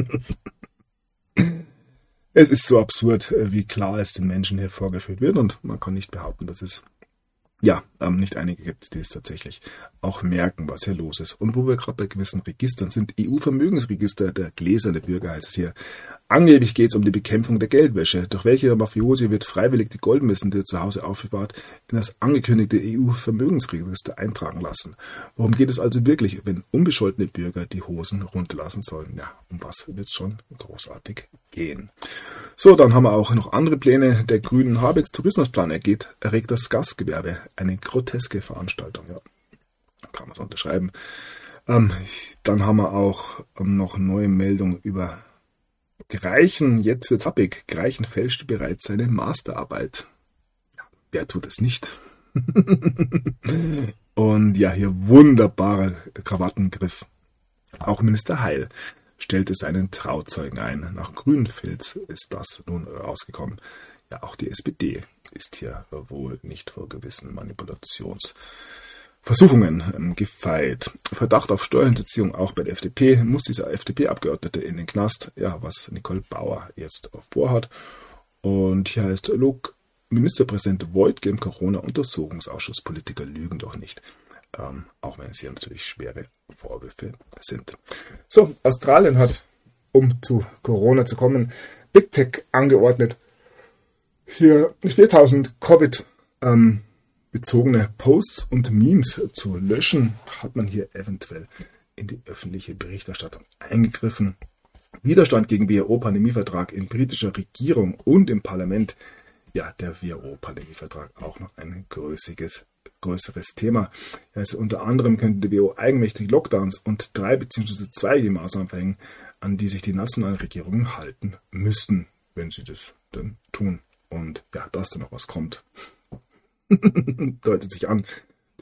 es ist so absurd, äh, wie klar es den Menschen hier vorgeführt wird und man kann nicht behaupten, dass es ja, ähm, nicht einige gibt, die es tatsächlich auch merken, was hier los ist. Und wo wir gerade bei gewissen Registern sind, EU-Vermögensregister, der gläserne Bürger heißt es hier, Angeblich geht es um die Bekämpfung der Geldwäsche. Durch welche Mafiosi wird freiwillig die Goldmissen, die zu Hause aufbewahrt, in das angekündigte EU-Vermögensregister eintragen lassen? Worum geht es also wirklich, wenn unbescholtene Bürger die Hosen runterlassen sollen? Ja, um was wird es schon großartig gehen? So, dann haben wir auch noch andere Pläne. Der Grünen Habecks Tourismusplan ergeht, erregt das Gastgewerbe. Eine groteske Veranstaltung, ja. Kann man so unterschreiben. Ähm, dann haben wir auch ähm, noch neue Meldungen über Greichen, jetzt wird's happig. Greichen fälschte bereits seine Masterarbeit. Ja, wer tut es nicht? Und ja, hier wunderbarer Krawattengriff. Auch Minister Heil stellte seinen Trauzeugen ein. Nach Grünfilz ist das nun rausgekommen. Ja, auch die SPD ist hier wohl nicht vor gewissen Manipulations- Versuchungen ähm, gefeit. Verdacht auf Steuerhinterziehung auch bei der FDP. Muss dieser FDP-Abgeordnete in den Knast? Ja, was Nicole Bauer jetzt vorhat. Und hier heißt Log Ministerpräsident Voigtke im Corona-Untersuchungsausschuss. Politiker lügen doch nicht. Ähm, auch wenn es hier natürlich schwere Vorwürfe sind. So, Australien hat, um zu Corona zu kommen, Big Tech angeordnet. Hier 4000 Covid ähm, bezogene Posts und Memes zu löschen, hat man hier eventuell in die öffentliche Berichterstattung eingegriffen. Widerstand gegen WHO-Pandemievertrag in britischer Regierung und im Parlament. Ja, der WHO-Pandemievertrag auch noch ein größiges, größeres Thema. Also unter anderem könnte die WHO eigenmächtig Lockdowns und drei bzw. zwei Maßnahmen verhängen, an die sich die nationalen Regierungen halten müssten, wenn sie das dann tun. Und ja, dass da noch was kommt, deutet sich an.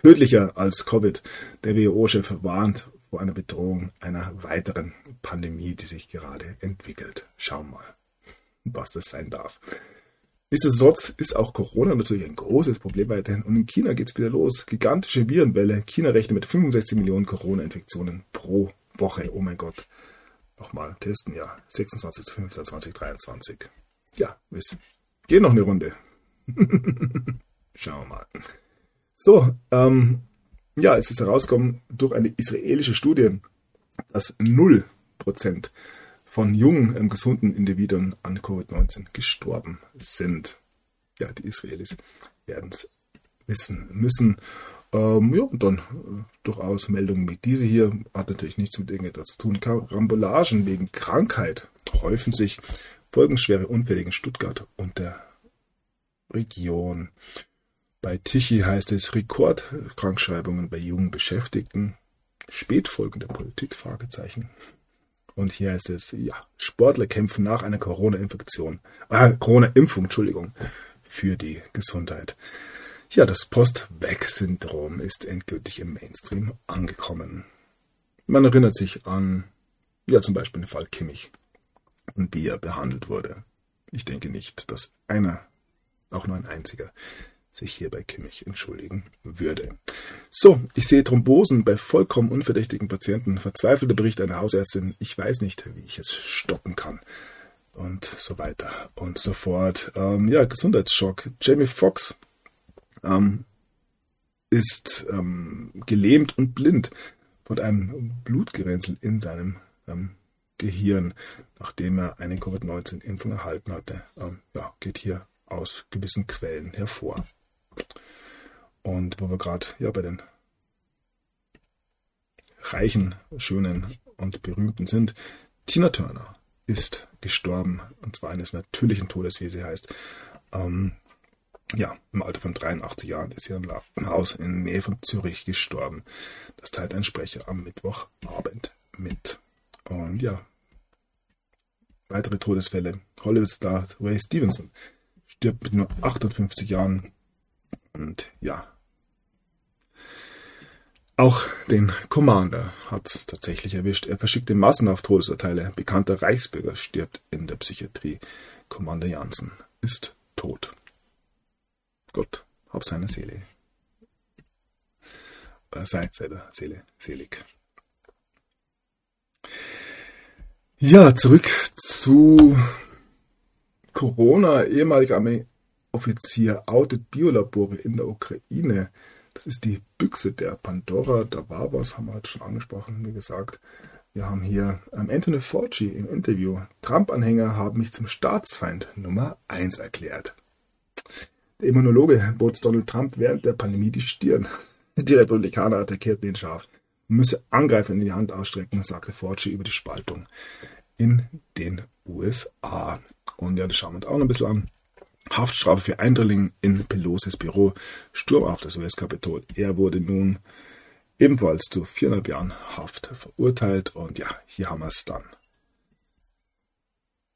Tödlicher als Covid. Der WHO-Chef warnt vor einer Bedrohung einer weiteren Pandemie, die sich gerade entwickelt. Schauen wir mal, was das sein darf. Nichtsdestotrotz ist auch Corona natürlich ein großes Problem weiterhin. Und in China geht es wieder los. Gigantische Virenwelle. China rechnet mit 65 Millionen Corona-Infektionen pro Woche. Oh mein Gott. Nochmal testen, ja. 26. 15. 2023. Ja, wir gehen noch eine Runde. Schauen wir mal. So, ähm, ja, es ist herausgekommen durch eine israelische Studie, dass 0% von jungen, ähm, gesunden Individuen an Covid-19 gestorben sind. Ja, die Israelis werden es wissen müssen. Ähm, ja, und dann äh, durchaus Meldungen wie diese hier, hat natürlich nichts mit irgendetwas zu tun. Rambolagen wegen Krankheit häufen sich, folgenschwere Unfälle in Stuttgart und der Region. Bei Tichy heißt es Rekordkrankschreibungen bei jungen Beschäftigten. Spätfolgen der Politik? Fragezeichen. Und hier heißt es, ja, Sportler kämpfen nach einer Corona-Infektion, äh, Corona-Impfung, Entschuldigung, für die Gesundheit. Ja, das Post-Weg-Syndrom ist endgültig im Mainstream angekommen. Man erinnert sich an, ja, zum Beispiel den Fall Kimmich und wie er behandelt wurde. Ich denke nicht, dass einer, auch nur ein einziger, sich hier bei Kimmich entschuldigen würde. So, ich sehe Thrombosen bei vollkommen unverdächtigen Patienten. Verzweifelter Bericht einer Hausärztin. Ich weiß nicht, wie ich es stoppen kann. Und so weiter und so fort. Ähm, ja, Gesundheitsschock. Jamie Foxx ähm, ist ähm, gelähmt und blind von einem Blutgeränzel in seinem ähm, Gehirn, nachdem er eine Covid-19-Impfung erhalten hatte. Ähm, ja, geht hier aus gewissen Quellen hervor. Und wo wir gerade ja bei den reichen, schönen und berühmten sind, Tina Turner ist gestorben, und zwar eines natürlichen Todes, wie sie heißt. Ähm, ja, im Alter von 83 Jahren ist sie im Haus in der Nähe von Zürich gestorben. Das teilt ein Sprecher am Mittwochabend mit. Und ja, weitere Todesfälle. Hollywood-Star Ray Stevenson stirbt mit nur 58 Jahren und ja. Auch den Commander hat es tatsächlich erwischt. Er verschickte massenhaft Todesurteile. Bekannter Reichsbürger stirbt in der Psychiatrie. Commander Janssen ist tot. Gott hab seine Seele. Äh, sei seiner Seele selig. Ja, zurück zu Corona. Ehemaliger Armeeoffizier outet Biolabore in der Ukraine. Das ist die Büchse der Pandora. Da war was, haben wir heute schon angesprochen, wie gesagt. Wir haben hier ähm, Anthony Fauci im Interview. Trump-Anhänger haben mich zum Staatsfeind Nummer 1 erklärt. Der Immunologe bot Donald Trump während der Pandemie die Stirn. Die Republikaner attackierten ihn scharf. Müsse Angreifer in die Hand ausstrecken, sagte Fauci über die Spaltung in den USA. Und ja, das schauen wir uns auch noch ein bisschen an. Haftstrafe für Eindringling in Pelosi's Büro, Sturm auf das US-Kapitol. Er wurde nun ebenfalls zu viereinhalb Jahren Haft verurteilt. Und ja, hier haben wir es dann.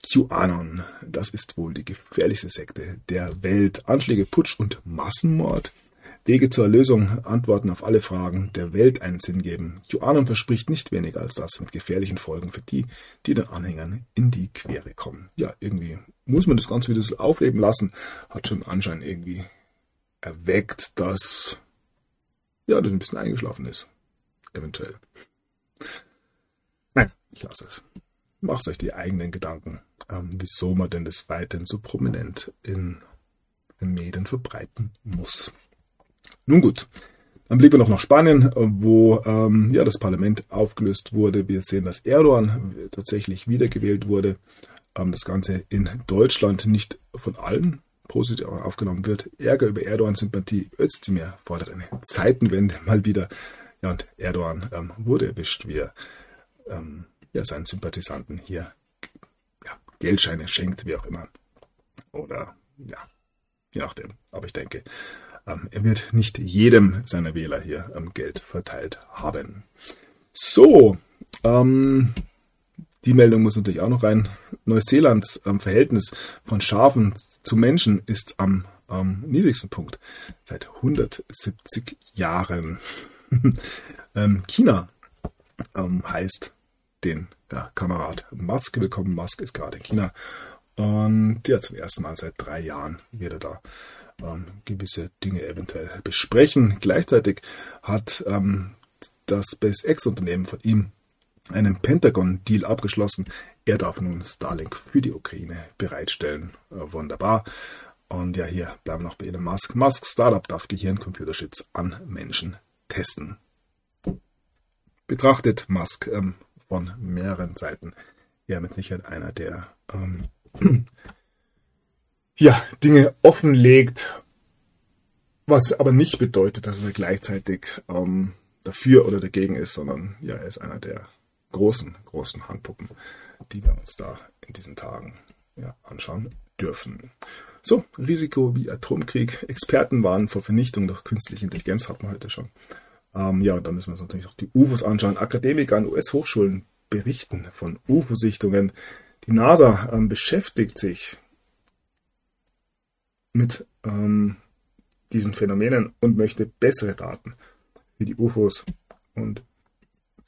QAnon, das ist wohl die gefährlichste Sekte der Welt. Anschläge, Putsch und Massenmord. Wege zur Erlösung, Antworten auf alle Fragen der Welt einen Sinn geben. QAnon verspricht nicht weniger als das mit gefährlichen Folgen für die, die den Anhängern in die Quere kommen. Ja, irgendwie muss man das Ganze wieder aufleben lassen. Hat schon Anschein irgendwie erweckt, dass ja, das ein bisschen eingeschlafen ist. Eventuell. Nein, ich lasse es. Macht euch die eigenen Gedanken, ähm, wieso man denn das weiterhin so prominent in den Medien verbreiten muss. Nun gut, dann blicken wir noch nach Spanien, wo ähm, ja, das Parlament aufgelöst wurde. Wir sehen, dass Erdogan tatsächlich wiedergewählt wurde. Ähm, das Ganze in Deutschland nicht von allen positiv aufgenommen wird. Ärger über Erdogan-Sympathie. Özdemir fordert eine Zeitenwende mal wieder. Ja, und Erdogan ähm, wurde erwischt, wie er ähm, ja, seinen Sympathisanten hier ja, Geldscheine schenkt, wie auch immer. Oder ja, je nachdem. Aber ich denke, er wird nicht jedem seiner Wähler hier ähm, Geld verteilt haben. So, ähm, die Meldung muss natürlich auch noch rein. Neuseelands ähm, Verhältnis von Schafen zu Menschen ist am ähm, niedrigsten Punkt seit 170 Jahren. ähm, China ähm, heißt den ja, Kamerad Musk willkommen. Musk ist gerade in China und ja, zum ersten Mal seit drei Jahren wird er da ähm, gewisse Dinge eventuell besprechen. Gleichzeitig hat ähm, das SpaceX-Unternehmen von ihm einen Pentagon-Deal abgeschlossen. Er darf nun Starlink für die Ukraine bereitstellen. Äh, wunderbar. Und ja, hier bleiben wir noch bei Elon Musk. Musk Startup darf Gehirncomputerchips an Menschen testen. Betrachtet Musk ähm, von mehreren Seiten. Er mit Sicherheit einer, der ähm, ja, Dinge offenlegt, was aber nicht bedeutet, dass er gleichzeitig ähm, dafür oder dagegen ist, sondern ja, er ist einer der großen, großen Handpuppen, die wir uns da in diesen Tagen ja, anschauen dürfen. So, Risiko wie Atomkrieg. Experten waren vor Vernichtung durch künstliche Intelligenz, hatten wir heute schon. Ähm, ja, und dann müssen wir uns natürlich auch die UFOs anschauen. Akademiker an US-Hochschulen berichten von UFO-Sichtungen. Die NASA ähm, beschäftigt sich mit ähm, diesen Phänomenen und möchte bessere Daten für die UFOs und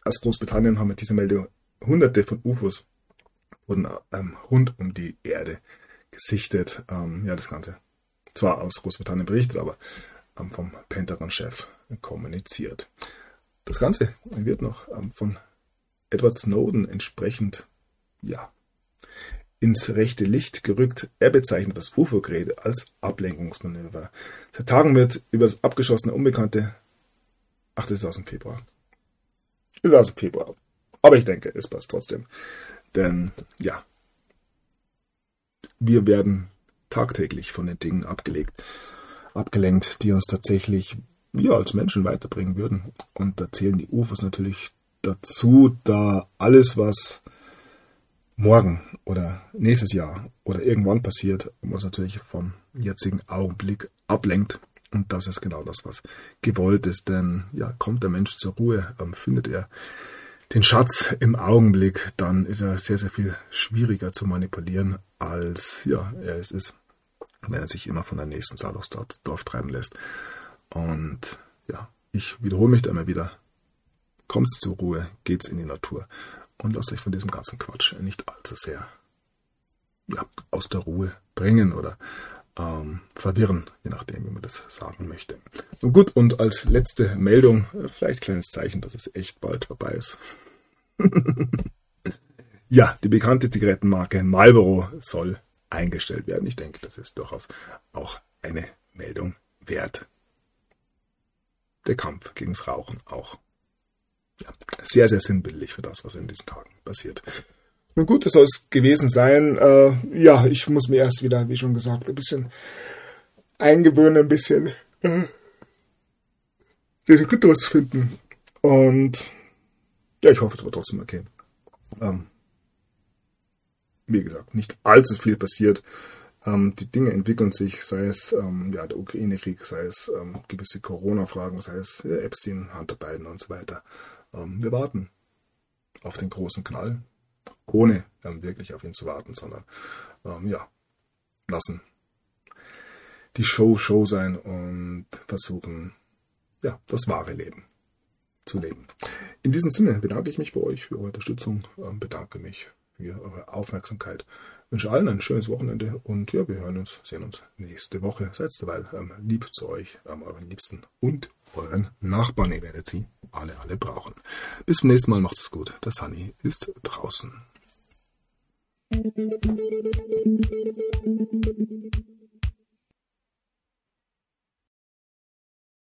aus Großbritannien haben wir diese Meldung, hunderte von UFOs wurden ähm, rund um die Erde gesichtet. Ähm, ja, das Ganze zwar aus Großbritannien berichtet, aber ähm, vom Pentagon-Chef kommuniziert. Das Ganze wird noch ähm, von Edward Snowden entsprechend, ja, ins rechte Licht gerückt. Er bezeichnet das UFO-Gerät als Ablenkungsmanöver. Seit Tagen wird über das abgeschossene Unbekannte, ach, das ist aus dem Februar, ist also Februar. Aber ich denke, es passt trotzdem. Denn ja, wir werden tagtäglich von den Dingen abgelegt, abgelenkt, die uns tatsächlich wir als Menschen weiterbringen würden. Und da zählen die UFOs natürlich dazu, da alles, was morgen oder nächstes Jahr oder irgendwann passiert, uns natürlich vom jetzigen Augenblick ablenkt und das ist genau das, was gewollt ist. Denn ja, kommt der Mensch zur Ruhe, ähm, findet er den Schatz im Augenblick, dann ist er sehr, sehr viel schwieriger zu manipulieren, als ja, er es ist, wenn er sich immer von der nächsten Saat aufs Dorf treiben lässt. Und ja, ich wiederhole mich da immer wieder. Kommt's zur Ruhe, geht's in die Natur und lasst euch von diesem ganzen Quatsch nicht allzu sehr ja, aus der Ruhe bringen oder ähm, verwirren, je nachdem, wie man das sagen möchte. Nun gut, und als letzte Meldung, äh, vielleicht kleines Zeichen, dass es echt bald vorbei ist. ja, die bekannte Zigarettenmarke Marlboro soll eingestellt werden. Ich denke, das ist durchaus auch eine Meldung wert. Der Kampf gegen das Rauchen auch. Ja, sehr, sehr sinnbildlich für das, was in diesen Tagen passiert. Nun gut, das soll es gewesen sein. Äh, ja, ich muss mir erst wieder, wie schon gesagt, ein bisschen eingewöhnen, ein bisschen äh, den Rhythmus finden. Und ja, ich hoffe, es wird trotzdem okay. Ähm, wie gesagt, nicht allzu viel passiert. Ähm, die Dinge entwickeln sich, sei es ähm, ja, der Ukraine-Krieg, sei es ähm, gewisse Corona-Fragen, sei es ja, Epstein, Hunter Biden und so weiter. Ähm, wir warten auf den großen Knall, ohne ähm, wirklich auf ihn zu warten, sondern ähm, ja, lassen die Show Show sein und versuchen, ja, das wahre Leben zu leben. In diesem Sinne bedanke ich mich bei euch für eure Unterstützung, bedanke mich für eure Aufmerksamkeit. Wünsche allen ein schönes Wochenende und ja, wir hören uns, sehen uns nächste Woche. Seid ähm, lieb zu euch, euren Liebsten und euren Nachbarn. Ihr werdet sie alle, alle brauchen. Bis zum nächsten Mal, macht es gut. Der Sunny ist draußen.